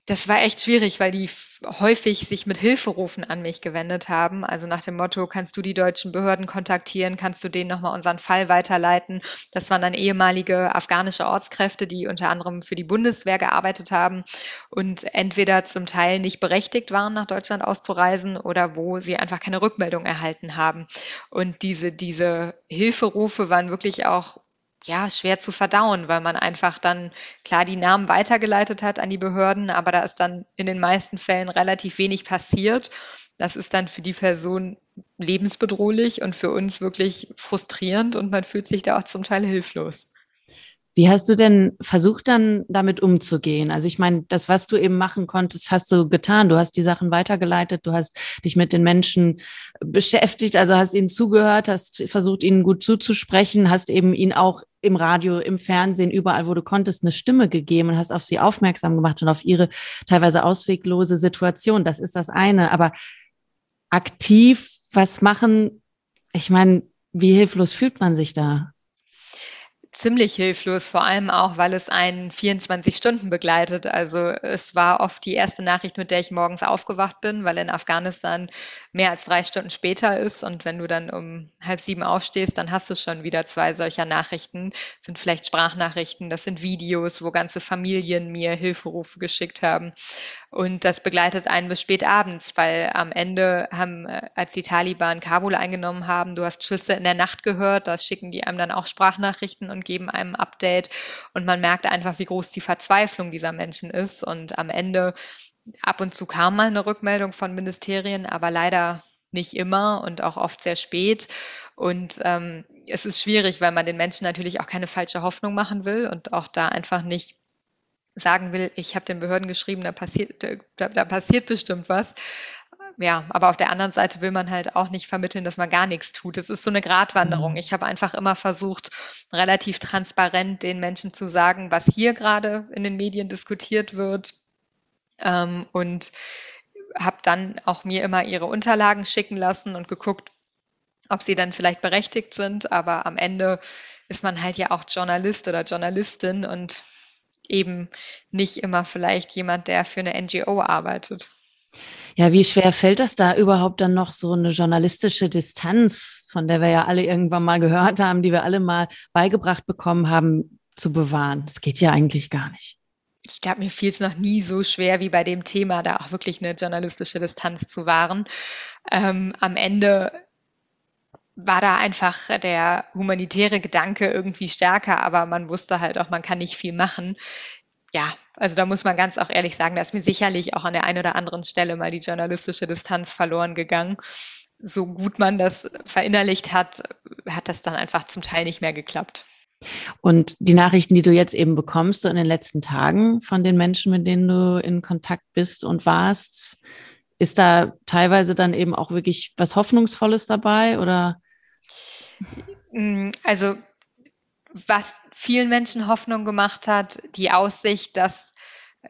S1: Das war echt schwierig, weil die häufig sich mit Hilferufen an mich gewendet haben. Also nach dem Motto, kannst du die deutschen Behörden kontaktieren, kannst du denen nochmal unseren Fall weiterleiten. Das waren dann ehemalige afghanische Ortskräfte, die unter anderem für die Bundeswehr gearbeitet haben und entweder zum Teil nicht berechtigt waren, nach Deutschland auszureisen oder wo sie einfach keine Rückmeldung erhalten haben. Und diese, diese Hilferufe waren wirklich auch ja, schwer zu verdauen, weil man einfach dann klar die Namen weitergeleitet hat an die Behörden, aber da ist dann in den meisten Fällen relativ wenig passiert. Das ist dann für die Person lebensbedrohlich und für uns wirklich frustrierend und man fühlt sich da auch zum Teil hilflos.
S2: Wie hast du denn versucht dann damit umzugehen? Also ich meine, das, was du eben machen konntest, hast du getan. Du hast die Sachen weitergeleitet, du hast dich mit den Menschen beschäftigt, also hast ihnen zugehört, hast versucht, ihnen gut zuzusprechen, hast eben ihnen auch im Radio, im Fernsehen, überall, wo du konntest, eine Stimme gegeben und hast auf sie aufmerksam gemacht und auf ihre teilweise ausweglose Situation. Das ist das eine. Aber aktiv was machen, ich meine, wie hilflos fühlt man sich da?
S1: Ziemlich hilflos, vor allem auch, weil es einen 24 Stunden begleitet. Also es war oft die erste Nachricht, mit der ich morgens aufgewacht bin, weil in Afghanistan mehr als drei Stunden später ist. Und wenn du dann um halb sieben aufstehst, dann hast du schon wieder zwei solcher Nachrichten. Das sind vielleicht Sprachnachrichten, das sind Videos, wo ganze Familien mir Hilferufe geschickt haben. Und das begleitet einen bis spät abends, weil am Ende haben, äh, als die Taliban Kabul eingenommen haben, du hast Schüsse in der Nacht gehört, da schicken die einem dann auch Sprachnachrichten und geben einem ein Update. Und man merkt einfach, wie groß die Verzweiflung dieser Menschen ist. Und am Ende, ab und zu kam mal eine Rückmeldung von Ministerien, aber leider nicht immer und auch oft sehr spät. Und ähm, es ist schwierig, weil man den Menschen natürlich auch keine falsche Hoffnung machen will und auch da einfach nicht sagen will, ich habe den Behörden geschrieben, da passiert, da, da passiert bestimmt was. Ja, aber auf der anderen Seite will man halt auch nicht vermitteln, dass man gar nichts tut. Es ist so eine Gratwanderung. Mhm. Ich habe einfach immer versucht, relativ transparent den Menschen zu sagen, was hier gerade in den Medien diskutiert wird. Ähm, und habe dann auch mir immer ihre Unterlagen schicken lassen und geguckt, ob sie dann vielleicht berechtigt sind. Aber am Ende ist man halt ja auch Journalist oder Journalistin und eben nicht immer vielleicht jemand, der für eine NGO arbeitet.
S2: Ja, wie schwer fällt das da überhaupt dann noch so eine journalistische Distanz, von der wir ja alle irgendwann mal gehört haben, die wir alle mal beigebracht bekommen haben, zu bewahren? Das geht ja eigentlich gar nicht.
S1: Ich glaube, mir fiel es noch nie so schwer wie bei dem Thema, da auch wirklich eine journalistische Distanz zu wahren. Ähm, am Ende war da einfach der humanitäre Gedanke irgendwie stärker, aber man wusste halt auch, man kann nicht viel machen. Ja, also da muss man ganz auch ehrlich sagen, da ist mir sicherlich auch an der einen oder anderen Stelle mal die journalistische Distanz verloren gegangen. So gut man das verinnerlicht hat, hat das dann einfach zum Teil nicht mehr geklappt.
S2: Und die Nachrichten, die du jetzt eben bekommst, so in den letzten Tagen von den Menschen, mit denen du in Kontakt bist und warst, ist da teilweise dann eben auch wirklich was Hoffnungsvolles dabei oder?
S1: Mm, also, was vielen Menschen Hoffnung gemacht hat, die Aussicht, dass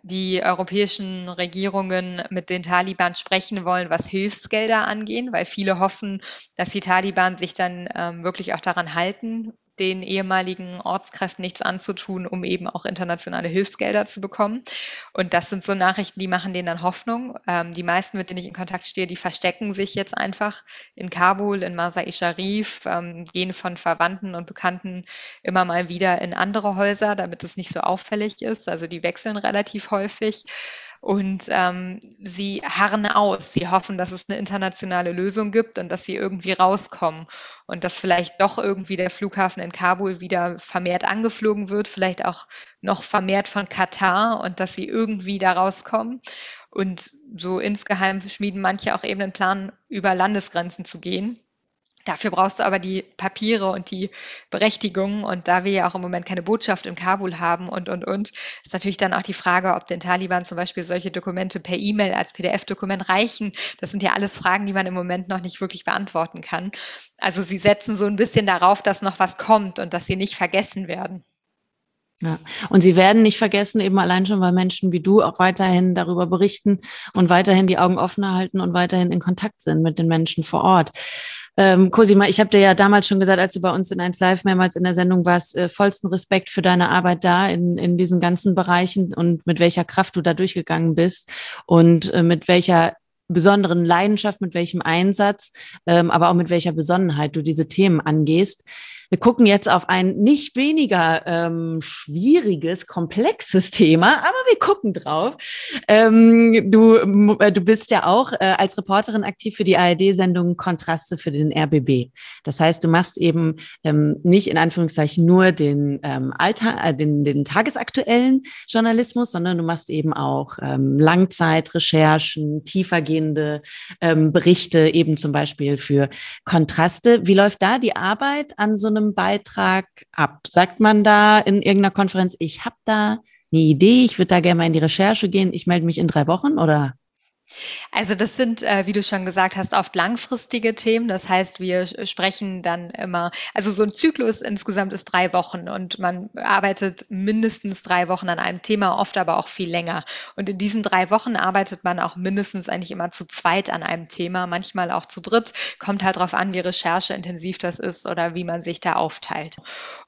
S1: die europäischen Regierungen mit den Taliban sprechen wollen, was Hilfsgelder angehen, weil viele hoffen, dass die Taliban sich dann ähm, wirklich auch daran halten, den ehemaligen Ortskräften nichts anzutun, um eben auch internationale Hilfsgelder zu bekommen. Und das sind so Nachrichten, die machen denen dann Hoffnung. Ähm, die meisten, mit denen ich in Kontakt stehe, die verstecken sich jetzt einfach in Kabul, in Masai Sharif, ähm, gehen von Verwandten und Bekannten immer mal wieder in andere Häuser, damit es nicht so auffällig ist. Also die wechseln relativ häufig. Und ähm, sie harren aus. Sie hoffen, dass es eine internationale Lösung gibt und dass sie irgendwie rauskommen und dass vielleicht doch irgendwie der Flughafen in Kabul wieder vermehrt angeflogen wird, vielleicht auch noch vermehrt von Katar und dass sie irgendwie da rauskommen. Und so insgeheim schmieden manche auch eben den Plan, über Landesgrenzen zu gehen. Dafür brauchst du aber die Papiere und die Berechtigungen. Und da wir ja auch im Moment keine Botschaft in Kabul haben und, und, und, ist natürlich dann auch die Frage, ob den Taliban zum Beispiel solche Dokumente per E-Mail als PDF-Dokument reichen. Das sind ja alles Fragen, die man im Moment noch nicht wirklich beantworten kann. Also sie setzen so ein bisschen darauf, dass noch was kommt und dass sie nicht vergessen werden.
S2: Ja, und sie werden nicht vergessen, eben allein schon, weil Menschen wie du auch weiterhin darüber berichten und weiterhin die Augen offen halten und weiterhin in Kontakt sind mit den Menschen vor Ort. Ähm, Cosima, ich habe dir ja damals schon gesagt, als du bei uns in 1 Live mehrmals in der Sendung warst, äh, vollsten Respekt für deine Arbeit da in, in diesen ganzen Bereichen und mit welcher Kraft du da durchgegangen bist und äh, mit welcher besonderen Leidenschaft, mit welchem Einsatz, ähm, aber auch mit welcher Besonnenheit du diese Themen angehst. Wir gucken jetzt auf ein nicht weniger ähm, schwieriges, komplexes Thema, aber wir gucken drauf. Ähm, du, äh, du bist ja auch äh, als Reporterin aktiv für die ARD-Sendung Kontraste für den RBB. Das heißt, du machst eben ähm, nicht in Anführungszeichen nur den, ähm, Alltag, äh, den, den tagesaktuellen Journalismus, sondern du machst eben auch ähm, Langzeitrecherchen, tiefergehende ähm, Berichte, eben zum Beispiel für Kontraste. Wie läuft da die Arbeit an so einem einem Beitrag ab? Sagt man da in irgendeiner Konferenz, ich habe da eine Idee, ich würde da gerne mal in die Recherche gehen, ich melde mich in drei Wochen oder?
S1: Also das sind, äh, wie du schon gesagt hast, oft langfristige Themen. Das heißt, wir sprechen dann immer, also so ein Zyklus insgesamt ist drei Wochen und man arbeitet mindestens drei Wochen an einem Thema, oft aber auch viel länger. Und in diesen drei Wochen arbeitet man auch mindestens eigentlich immer zu zweit an einem Thema, manchmal auch zu dritt. Kommt halt darauf an, wie rechercheintensiv das ist oder wie man sich da aufteilt.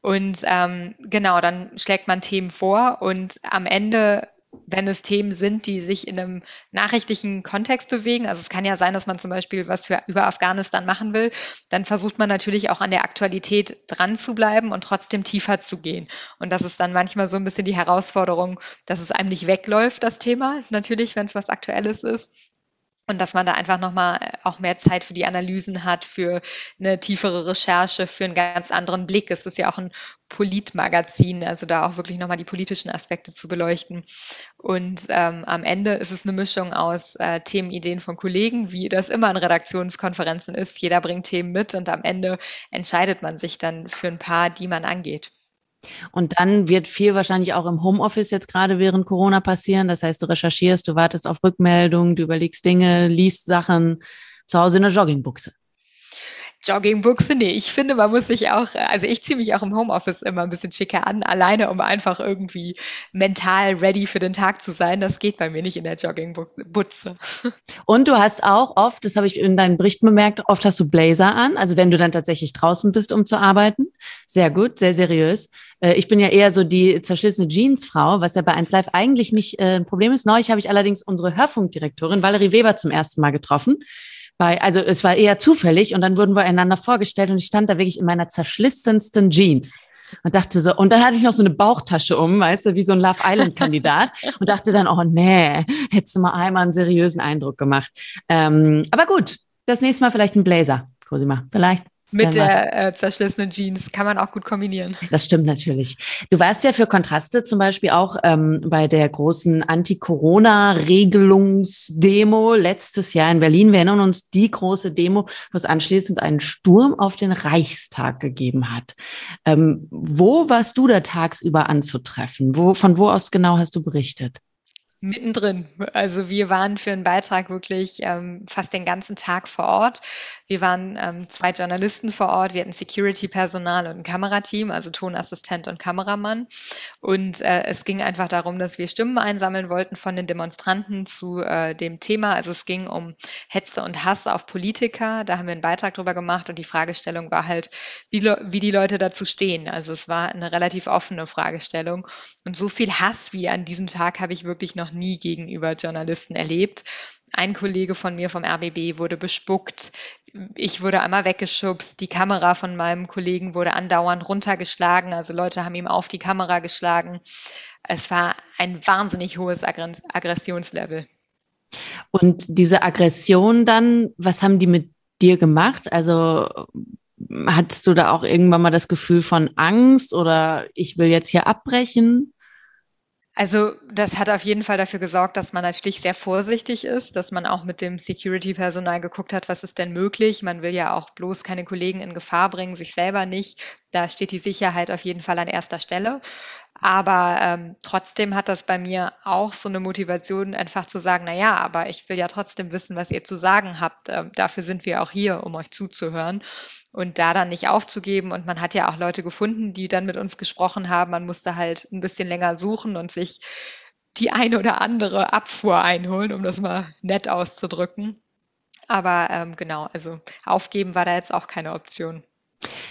S1: Und ähm, genau, dann schlägt man Themen vor und am Ende wenn es Themen sind, die sich in einem nachrichtlichen Kontext bewegen. Also es kann ja sein, dass man zum Beispiel was für über Afghanistan machen will. Dann versucht man natürlich auch an der Aktualität dran zu bleiben und trotzdem tiefer zu gehen. Und das ist dann manchmal so ein bisschen die Herausforderung, dass es einem nicht wegläuft, das Thema. Natürlich, wenn es was Aktuelles ist und dass man da einfach nochmal äh, auch mehr Zeit für die Analysen hat, für eine tiefere Recherche, für einen ganz anderen Blick. Es ist ja auch ein Politmagazin, also da auch wirklich nochmal die politischen Aspekte zu beleuchten. Und ähm, am Ende ist es eine Mischung aus äh, Themenideen von Kollegen, wie das immer in Redaktionskonferenzen ist. Jeder bringt Themen mit und am Ende entscheidet man sich dann für ein paar, die man angeht.
S2: Und dann wird viel wahrscheinlich auch im Homeoffice jetzt gerade während Corona passieren. Das heißt, du recherchierst, du wartest auf Rückmeldungen, du überlegst Dinge, liest Sachen zu Hause in der Joggingbuchse.
S1: Joggingbuchse, nee, ich finde, man muss sich auch, also ich ziehe mich auch im Homeoffice immer ein bisschen schicker an, alleine, um einfach irgendwie mental ready für den Tag zu sein. Das geht bei mir nicht in der Joggingbuchse.
S2: Und du hast auch oft, das habe ich in deinen Berichten bemerkt, oft hast du Blazer an, also wenn du dann tatsächlich draußen bist, um zu arbeiten. Sehr gut, sehr seriös. Äh, ich bin ja eher so die zerschlissene Jeansfrau, was ja bei 1 Live eigentlich nicht äh, ein Problem ist. Neulich habe ich allerdings unsere Hörfunkdirektorin Valerie Weber zum ersten Mal getroffen bei, also es war eher zufällig und dann wurden wir einander vorgestellt und ich stand da wirklich in meiner zerschlissensten Jeans und dachte so, und dann hatte ich noch so eine Bauchtasche um, weißt du, wie so ein Love Island Kandidat und dachte dann, oh nee, hättest du mal einmal einen seriösen Eindruck gemacht. Ähm, aber gut, das nächste Mal vielleicht ein Blazer, Cosima, vielleicht
S1: mit der äh, zerschlissenen Jeans. Kann man auch gut kombinieren.
S2: Das stimmt natürlich. Du warst ja für Kontraste zum Beispiel auch ähm, bei der großen Anti-Corona-Regelungsdemo letztes Jahr in Berlin. Wir erinnern uns, die große Demo, wo es anschließend einen Sturm auf den Reichstag gegeben hat. Ähm, wo warst du da tagsüber anzutreffen? Wo, von wo aus genau hast du berichtet?
S1: Mittendrin. Also wir waren für einen Beitrag wirklich ähm, fast den ganzen Tag vor Ort. Wir waren ähm, zwei Journalisten vor Ort, wir hatten Security-Personal und ein Kamerateam, also Tonassistent und Kameramann. Und äh, es ging einfach darum, dass wir Stimmen einsammeln wollten von den Demonstranten zu äh, dem Thema. Also es ging um Hetze und Hass auf Politiker. Da haben wir einen Beitrag drüber gemacht und die Fragestellung war halt, wie, wie die Leute dazu stehen. Also es war eine relativ offene Fragestellung. Und so viel Hass wie an diesem Tag habe ich wirklich noch nie gegenüber Journalisten erlebt. Ein Kollege von mir vom RBB wurde bespuckt ich wurde einmal weggeschubst, die Kamera von meinem Kollegen wurde andauernd runtergeschlagen, also Leute haben ihm auf die Kamera geschlagen. Es war ein wahnsinnig hohes Aggressionslevel.
S2: Und diese Aggression dann, was haben die mit dir gemacht? Also hattest du da auch irgendwann mal das Gefühl von Angst oder ich will jetzt hier abbrechen?
S1: Also das hat auf jeden Fall dafür gesorgt, dass man natürlich sehr vorsichtig ist, dass man auch mit dem Security-Personal geguckt hat, was ist denn möglich. Man will ja auch bloß keine Kollegen in Gefahr bringen, sich selber nicht. Da steht die Sicherheit auf jeden Fall an erster Stelle. Aber ähm, trotzdem hat das bei mir auch so eine Motivation, einfach zu sagen, na ja, aber ich will ja trotzdem wissen, was ihr zu sagen habt. Ähm, dafür sind wir auch hier, um euch zuzuhören und da dann nicht aufzugeben. Und man hat ja auch Leute gefunden, die dann mit uns gesprochen haben. Man musste halt ein bisschen länger suchen und sich die eine oder andere Abfuhr einholen, um das mal nett auszudrücken. Aber ähm, genau, also aufgeben war da jetzt auch keine Option.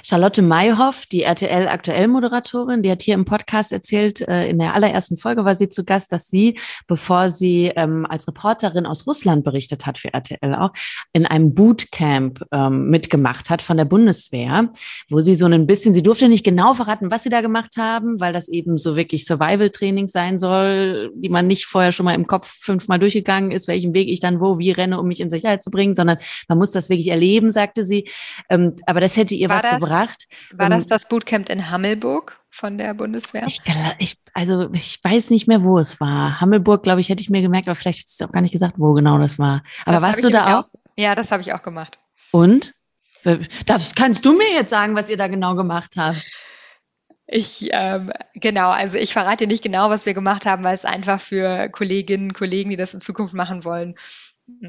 S2: Charlotte Mayhoff, die RTL aktuell Moderatorin, die hat hier im Podcast erzählt, äh, in der allerersten Folge war sie zu Gast, dass sie, bevor sie ähm, als Reporterin aus Russland berichtet hat für RTL auch, in einem Bootcamp ähm, mitgemacht hat von der Bundeswehr, wo sie so ein bisschen, sie durfte nicht genau verraten, was sie da gemacht haben, weil das eben so wirklich Survival-Training sein soll, die man nicht vorher schon mal im Kopf fünfmal durchgegangen ist, welchen Weg ich dann wo, wie renne, um mich in Sicherheit zu bringen, sondern man muss das wirklich erleben, sagte sie. Ähm, aber das hätte ihr war was das, gebracht.
S1: War das ähm, das Bootcamp in Hammelburg von der Bundeswehr?
S2: Ich, ich, also ich weiß nicht mehr, wo es war. Hammelburg, glaube ich, hätte ich mir gemerkt, aber vielleicht ist es auch gar nicht gesagt, wo genau das war. Aber das warst du da auch? auch?
S1: Ja, das habe ich auch gemacht.
S2: Und? Äh, das kannst du mir jetzt sagen, was ihr da genau gemacht habt?
S1: Ich, ähm, genau, also ich verrate nicht genau, was wir gemacht haben, weil es einfach für Kolleginnen und Kollegen, die das in Zukunft machen wollen,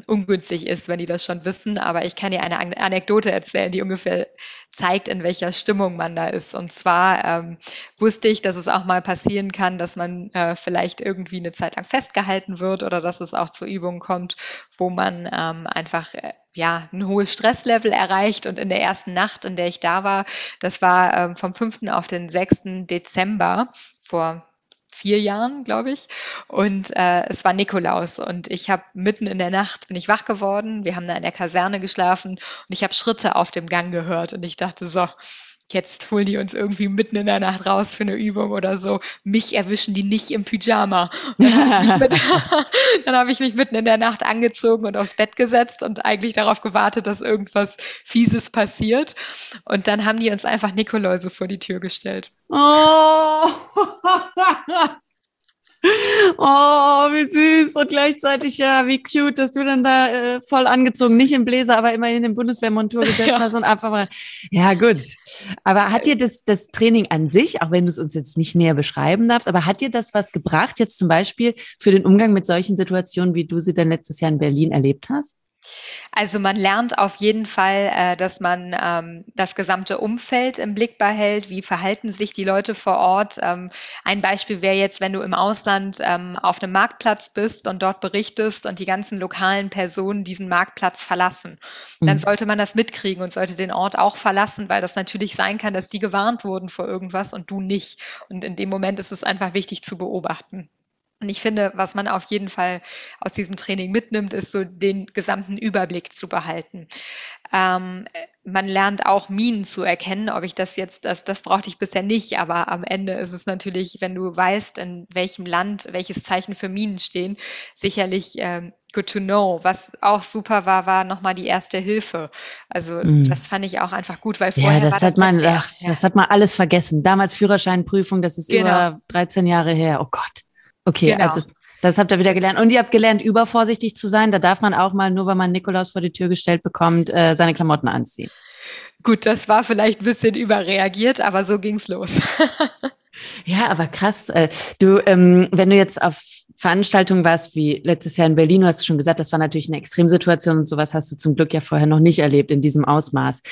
S1: ungünstig ist, wenn die das schon wissen. Aber ich kann dir eine Anekdote erzählen, die ungefähr zeigt, in welcher Stimmung man da ist. Und zwar ähm, wusste ich, dass es auch mal passieren kann, dass man äh, vielleicht irgendwie eine Zeit lang festgehalten wird oder dass es auch zu Übungen kommt, wo man ähm, einfach äh, ja, ein hohes Stresslevel erreicht. Und in der ersten Nacht, in der ich da war, das war ähm, vom 5. auf den 6. Dezember vor vier Jahren, glaube ich. Und äh, es war Nikolaus und ich habe mitten in der Nacht bin ich wach geworden. Wir haben da in der Kaserne geschlafen und ich habe Schritte auf dem Gang gehört und ich dachte so, jetzt holen die uns irgendwie mitten in der Nacht raus für eine Übung oder so. Mich erwischen die nicht im Pyjama. dann habe ich, hab ich, mich mitten in der Nacht angezogen und aufs Bett gesetzt und eigentlich darauf gewartet, dass irgendwas Fieses passiert. Und dann haben die uns einfach Nikoläuse vor die Tür gestellt.
S2: Oh! Oh, wie süß und gleichzeitig ja, wie cute, dass du dann da äh, voll angezogen, nicht im Bläser, aber immerhin im Bundeswehrmontur gesessen ja. hast und einfach mal. Ja, gut. Aber hat dir das, das Training an sich, auch wenn du es uns jetzt nicht näher beschreiben darfst, aber hat dir das was gebracht, jetzt zum Beispiel für den Umgang mit solchen Situationen, wie du sie dann letztes Jahr in Berlin erlebt hast?
S1: Also man lernt auf jeden Fall, äh, dass man ähm, das gesamte Umfeld im Blick behält. Wie verhalten sich die Leute vor Ort? Ähm, ein Beispiel wäre jetzt, wenn du im Ausland ähm, auf einem Marktplatz bist und dort berichtest und die ganzen lokalen Personen diesen Marktplatz verlassen. Dann mhm. sollte man das mitkriegen und sollte den Ort auch verlassen, weil das natürlich sein kann, dass die gewarnt wurden vor irgendwas und du nicht. Und in dem Moment ist es einfach wichtig zu beobachten. Und ich finde, was man auf jeden Fall aus diesem Training mitnimmt, ist so den gesamten Überblick zu behalten. Ähm, man lernt auch Minen zu erkennen, ob ich das jetzt, das, das brauchte ich bisher nicht, aber am Ende ist es natürlich, wenn du weißt, in welchem Land welches Zeichen für Minen stehen, sicherlich ähm, good to know. Was auch super war, war nochmal die erste Hilfe. Also mm. das fand ich auch einfach gut, weil vorher
S2: ja, das
S1: war
S2: hat man, ach, ja. das hat man alles vergessen. Damals Führerscheinprüfung, das ist genau. über 13 Jahre her. Oh Gott. Okay, genau. also das habt ihr wieder gelernt. Und ihr habt gelernt, übervorsichtig zu sein. Da darf man auch mal, nur weil man Nikolaus vor die Tür gestellt bekommt, äh, seine Klamotten anziehen.
S1: Gut, das war vielleicht ein bisschen überreagiert, aber so ging's los.
S2: ja, aber krass. Äh, du, ähm, wenn du jetzt auf Veranstaltung warst, wie letztes Jahr in Berlin, du hast schon gesagt, das war natürlich eine Extremsituation und sowas hast du zum Glück ja vorher noch nicht erlebt in diesem Ausmaß.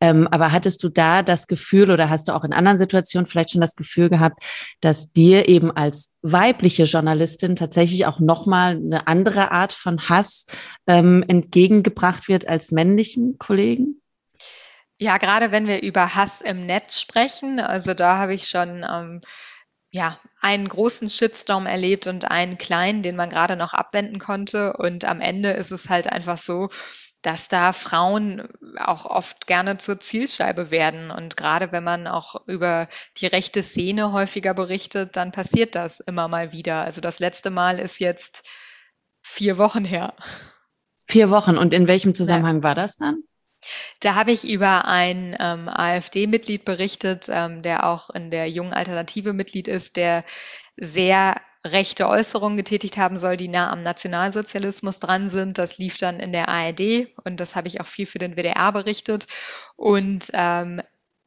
S2: Ähm, aber hattest du da das Gefühl oder hast du auch in anderen Situationen vielleicht schon das Gefühl gehabt, dass dir eben als weibliche Journalistin tatsächlich auch nochmal eine andere Art von Hass ähm, entgegengebracht wird als männlichen Kollegen?
S1: Ja, gerade wenn wir über Hass im Netz sprechen, also da habe ich schon ähm, ja, einen großen Shitstorm erlebt und einen kleinen, den man gerade noch abwenden konnte. Und am Ende ist es halt einfach so, dass da Frauen auch oft gerne zur Zielscheibe werden. Und gerade wenn man auch über die rechte Szene häufiger berichtet, dann passiert das immer mal wieder. Also das letzte Mal ist jetzt vier Wochen her.
S2: Vier Wochen. Und in welchem Zusammenhang ja. war das dann?
S1: Da habe ich über ein ähm, AfD-Mitglied berichtet, ähm, der auch in der jungen Alternative Mitglied ist, der sehr rechte Äußerungen getätigt haben soll, die nah am Nationalsozialismus dran sind. Das lief dann in der ARD und das habe ich auch viel für den WDR berichtet. Und ähm,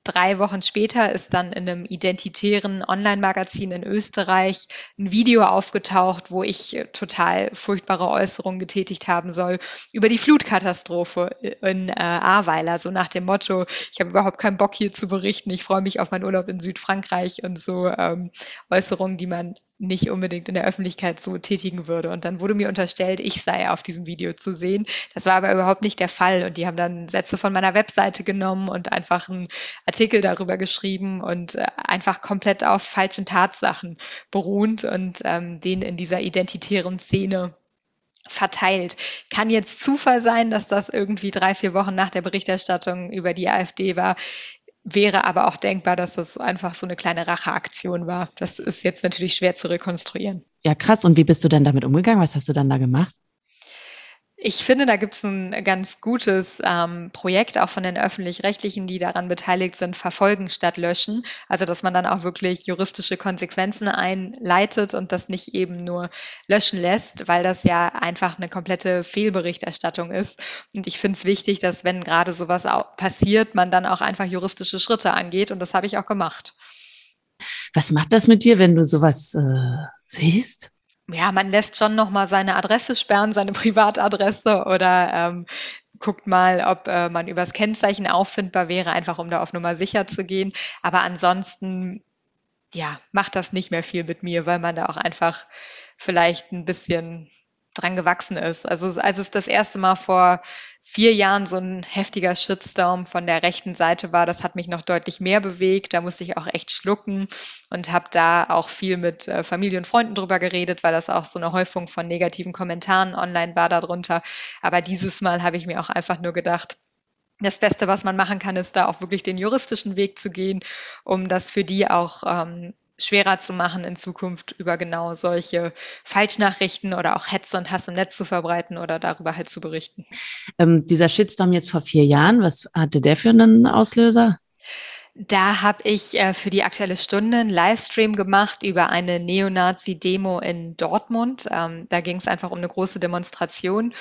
S1: Drei Wochen später ist dann in einem identitären Online-Magazin in Österreich ein Video aufgetaucht, wo ich äh, total furchtbare Äußerungen getätigt haben soll über die Flutkatastrophe in äh, Ahrweiler, so nach dem Motto, ich habe überhaupt keinen Bock hier zu berichten, ich freue mich auf meinen Urlaub in Südfrankreich und so ähm, Äußerungen, die man nicht unbedingt in der Öffentlichkeit so tätigen würde. Und dann wurde mir unterstellt, ich sei auf diesem Video zu sehen. Das war aber überhaupt nicht der Fall. Und die haben dann Sätze von meiner Webseite genommen und einfach einen Artikel darüber geschrieben und äh, einfach komplett auf falschen Tatsachen beruht und ähm, den in dieser identitären Szene verteilt. Kann jetzt Zufall sein, dass das irgendwie drei, vier Wochen nach der Berichterstattung über die AfD war. Wäre aber auch denkbar, dass das einfach so eine kleine Racheaktion war. Das ist jetzt natürlich schwer zu rekonstruieren.
S2: Ja, krass. Und wie bist du denn damit umgegangen? Was hast du dann da gemacht?
S1: Ich finde, da gibt es ein ganz gutes ähm, Projekt auch von den öffentlich-rechtlichen, die daran beteiligt sind, verfolgen statt löschen. Also dass man dann auch wirklich juristische Konsequenzen einleitet und das nicht eben nur löschen lässt, weil das ja einfach eine komplette Fehlberichterstattung ist. Und ich finde es wichtig, dass wenn gerade sowas passiert, man dann auch einfach juristische Schritte angeht. Und das habe ich auch gemacht.
S2: Was macht das mit dir, wenn du sowas äh, siehst?
S1: Ja, man lässt schon noch mal seine Adresse sperren, seine Privatadresse oder ähm, guckt mal, ob äh, man übers Kennzeichen auffindbar wäre, einfach um da auf Nummer sicher zu gehen. Aber ansonsten, ja, macht das nicht mehr viel mit mir, weil man da auch einfach vielleicht ein bisschen dran gewachsen ist. Also als es das erste Mal vor vier Jahren so ein heftiger Shitstorm von der rechten Seite war, das hat mich noch deutlich mehr bewegt. Da musste ich auch echt schlucken und habe da auch viel mit äh, Familie und Freunden drüber geredet, weil das auch so eine Häufung von negativen Kommentaren online war darunter. Aber dieses Mal habe ich mir auch einfach nur gedacht, das Beste, was man machen kann, ist da auch wirklich den juristischen Weg zu gehen, um das für die auch ähm, schwerer zu machen, in Zukunft über genau solche Falschnachrichten oder auch Hetze und Hass im Netz zu verbreiten oder darüber halt zu berichten.
S2: Ähm, dieser Shitstorm jetzt vor vier Jahren, was hatte der für einen Auslöser?
S1: Da habe ich äh, für die Aktuelle Stunde einen Livestream gemacht über eine Neonazi-Demo in Dortmund. Ähm, da ging es einfach um eine große Demonstration.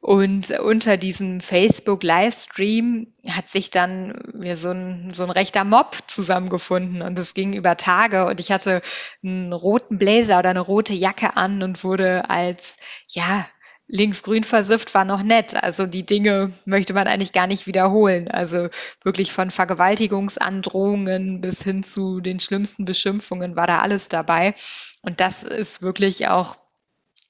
S1: Und unter diesem Facebook-Livestream hat sich dann mir so ein, so ein rechter Mob zusammengefunden und es ging über Tage und ich hatte einen roten Blazer oder eine rote Jacke an und wurde als, ja, linksgrün versifft war noch nett. Also die Dinge möchte man eigentlich gar nicht wiederholen. Also wirklich von Vergewaltigungsandrohungen bis hin zu den schlimmsten Beschimpfungen war da alles dabei. Und das ist wirklich auch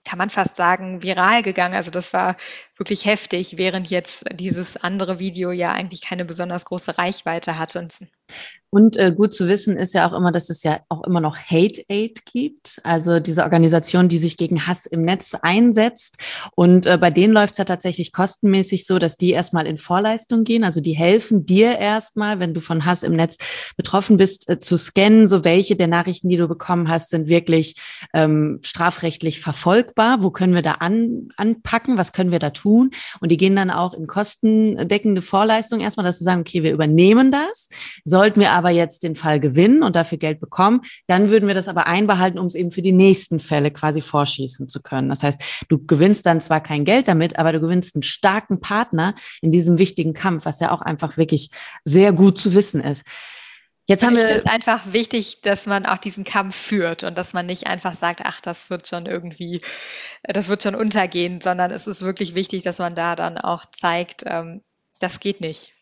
S1: kann man fast sagen, viral gegangen. Also das war wirklich heftig, während jetzt dieses andere Video ja eigentlich keine besonders große Reichweite hatte.
S2: Und äh, gut zu wissen ist ja auch immer, dass es ja auch immer noch Hate Aid gibt, also diese Organisation, die sich gegen Hass im Netz einsetzt. Und äh, bei denen läuft es ja tatsächlich kostenmäßig so, dass die erstmal in Vorleistung gehen. Also die helfen dir erstmal, wenn du von Hass im Netz betroffen bist, äh, zu scannen, so welche der Nachrichten, die du bekommen hast, sind wirklich ähm, strafrechtlich verfolgbar. Wo können wir da an, anpacken? Was können wir da tun? Und die gehen dann auch in kostendeckende Vorleistung erstmal, dass sie sagen, okay, wir übernehmen das. Sollten wir aber jetzt den Fall gewinnen und dafür Geld bekommen, dann würden wir das aber einbehalten, um es eben für die nächsten Fälle quasi vorschießen zu können. Das heißt, du gewinnst dann zwar kein Geld damit, aber du gewinnst einen starken Partner in diesem wichtigen Kampf, was ja auch einfach wirklich sehr gut zu wissen ist.
S1: Jetzt haben wir. Es ist einfach wichtig, dass man auch diesen Kampf führt und dass man nicht einfach sagt, ach, das wird schon irgendwie, das wird schon untergehen, sondern es ist wirklich wichtig, dass man da dann auch zeigt, ähm, das geht nicht.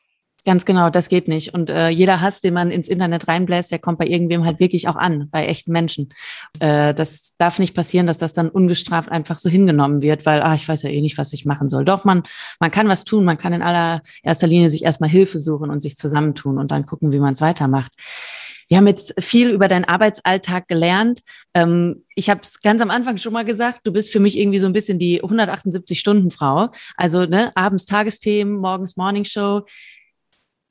S2: Ganz genau, das geht nicht. Und äh, jeder Hass, den man ins Internet reinbläst, der kommt bei irgendwem halt wirklich auch an, bei echten Menschen. Äh, das darf nicht passieren, dass das dann ungestraft einfach so hingenommen wird, weil, ah, ich weiß ja eh nicht, was ich machen soll. Doch, man, man kann was tun, man kann in allererster Linie sich erstmal Hilfe suchen und sich zusammentun und dann gucken, wie man es weitermacht. Wir haben jetzt viel über deinen Arbeitsalltag gelernt. Ähm, ich habe es ganz am Anfang schon mal gesagt, du bist für mich irgendwie so ein bisschen die 178-Stunden-Frau. Also ne, abends Tagesthemen, morgens Morningshow.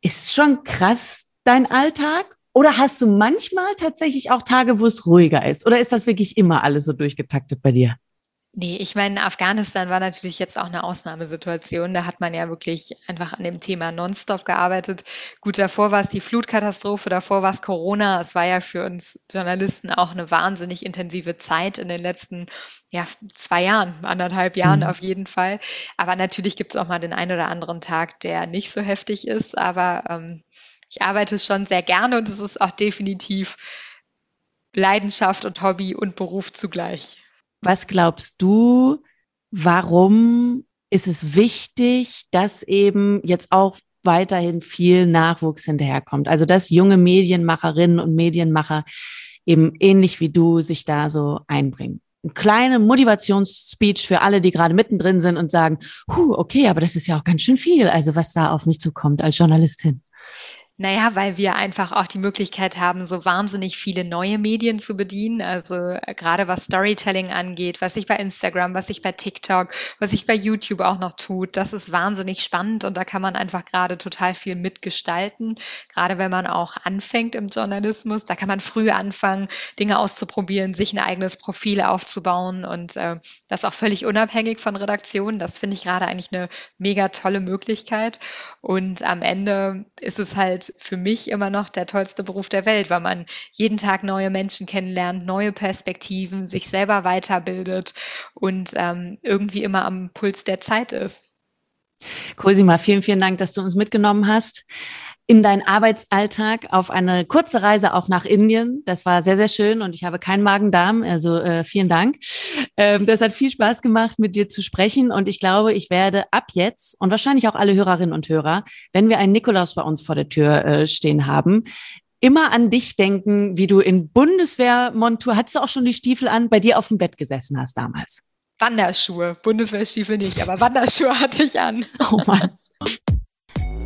S2: Ist schon krass dein Alltag? Oder hast du manchmal tatsächlich auch Tage, wo es ruhiger ist? Oder ist das wirklich immer alles so durchgetaktet bei dir?
S1: Nee, ich meine, Afghanistan war natürlich jetzt auch eine Ausnahmesituation. Da hat man ja wirklich einfach an dem Thema nonstop gearbeitet. Gut, davor war es die Flutkatastrophe, davor war es Corona. Es war ja für uns Journalisten auch eine wahnsinnig intensive Zeit in den letzten ja, zwei Jahren, anderthalb Jahren mhm. auf jeden Fall. Aber natürlich gibt es auch mal den einen oder anderen Tag, der nicht so heftig ist. Aber ähm, ich arbeite schon sehr gerne und es ist auch definitiv Leidenschaft und Hobby und Beruf zugleich.
S2: Was glaubst du, warum ist es wichtig, dass eben jetzt auch weiterhin viel Nachwuchs hinterherkommt? Also, dass junge Medienmacherinnen und Medienmacher eben ähnlich wie du sich da so einbringen. Eine kleine Motivationsspeech für alle, die gerade mittendrin sind und sagen, huh, okay, aber das ist ja auch ganz schön viel, also was da auf mich zukommt als Journalistin.
S1: Naja, weil wir einfach auch die Möglichkeit haben, so wahnsinnig viele neue Medien zu bedienen. Also äh, gerade was Storytelling angeht, was sich bei Instagram, was sich bei TikTok, was sich bei YouTube auch noch tut, das ist wahnsinnig spannend und da kann man einfach gerade total viel mitgestalten. Gerade wenn man auch anfängt im Journalismus, da kann man früh anfangen, Dinge auszuprobieren, sich ein eigenes Profil aufzubauen und äh, das auch völlig unabhängig von Redaktionen. Das finde ich gerade eigentlich eine mega tolle Möglichkeit. Und am Ende ist es halt für mich immer noch der tollste Beruf der Welt, weil man jeden Tag neue Menschen kennenlernt, neue Perspektiven, sich selber weiterbildet und ähm, irgendwie immer am Puls der Zeit ist.
S2: Cosima, vielen, vielen Dank, dass du uns mitgenommen hast in deinen Arbeitsalltag auf eine kurze Reise auch nach Indien. Das war sehr, sehr schön und ich habe keinen Magen-Darm, also äh, vielen Dank. Ähm, das hat viel Spaß gemacht, mit dir zu sprechen und ich glaube, ich werde ab jetzt und wahrscheinlich auch alle Hörerinnen und Hörer, wenn wir einen Nikolaus bei uns vor der Tür äh, stehen haben, immer an dich denken, wie du in Bundeswehrmontur, hattest du auch schon die Stiefel an, bei dir auf dem Bett gesessen hast damals?
S1: Wanderschuhe, Bundeswehrstiefel nicht, aber Wanderschuhe hatte ich an.
S2: Oh Mann.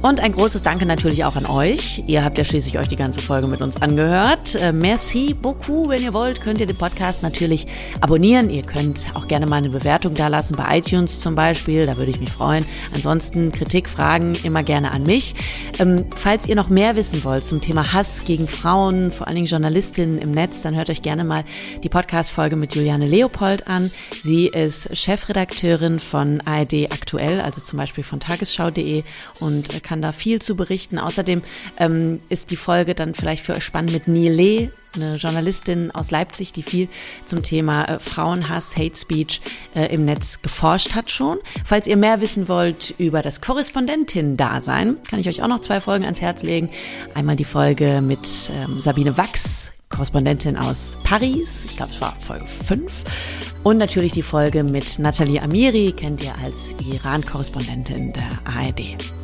S2: Und ein großes Danke natürlich auch an euch. Ihr habt ja schließlich euch die ganze Folge mit uns angehört. Äh, merci beaucoup. Wenn ihr wollt, könnt ihr den Podcast natürlich abonnieren. Ihr könnt auch gerne mal eine Bewertung da lassen, bei iTunes zum Beispiel. Da würde ich mich freuen. Ansonsten Kritik, Fragen immer gerne an mich. Ähm, falls ihr noch mehr wissen wollt zum Thema Hass gegen Frauen, vor allen Dingen Journalistinnen im Netz, dann hört euch gerne mal die Podcast-Folge mit Juliane Leopold an. Sie ist Chefredakteurin von ARD Aktuell, also zum Beispiel von tagesschau.de und kann da viel zu berichten. Außerdem ähm, ist die Folge dann vielleicht für euch spannend mit Nile, eine Journalistin aus Leipzig, die viel zum Thema äh, Frauenhass, Hate Speech äh, im Netz geforscht hat schon. Falls ihr mehr wissen wollt über das Korrespondentin-Dasein, kann ich euch auch noch zwei Folgen ans Herz legen. Einmal die Folge mit ähm, Sabine Wachs, Korrespondentin aus Paris. Ich glaube, es war Folge 5. Und natürlich die Folge mit Nathalie Amiri, kennt ihr als Iran-Korrespondentin der ARD.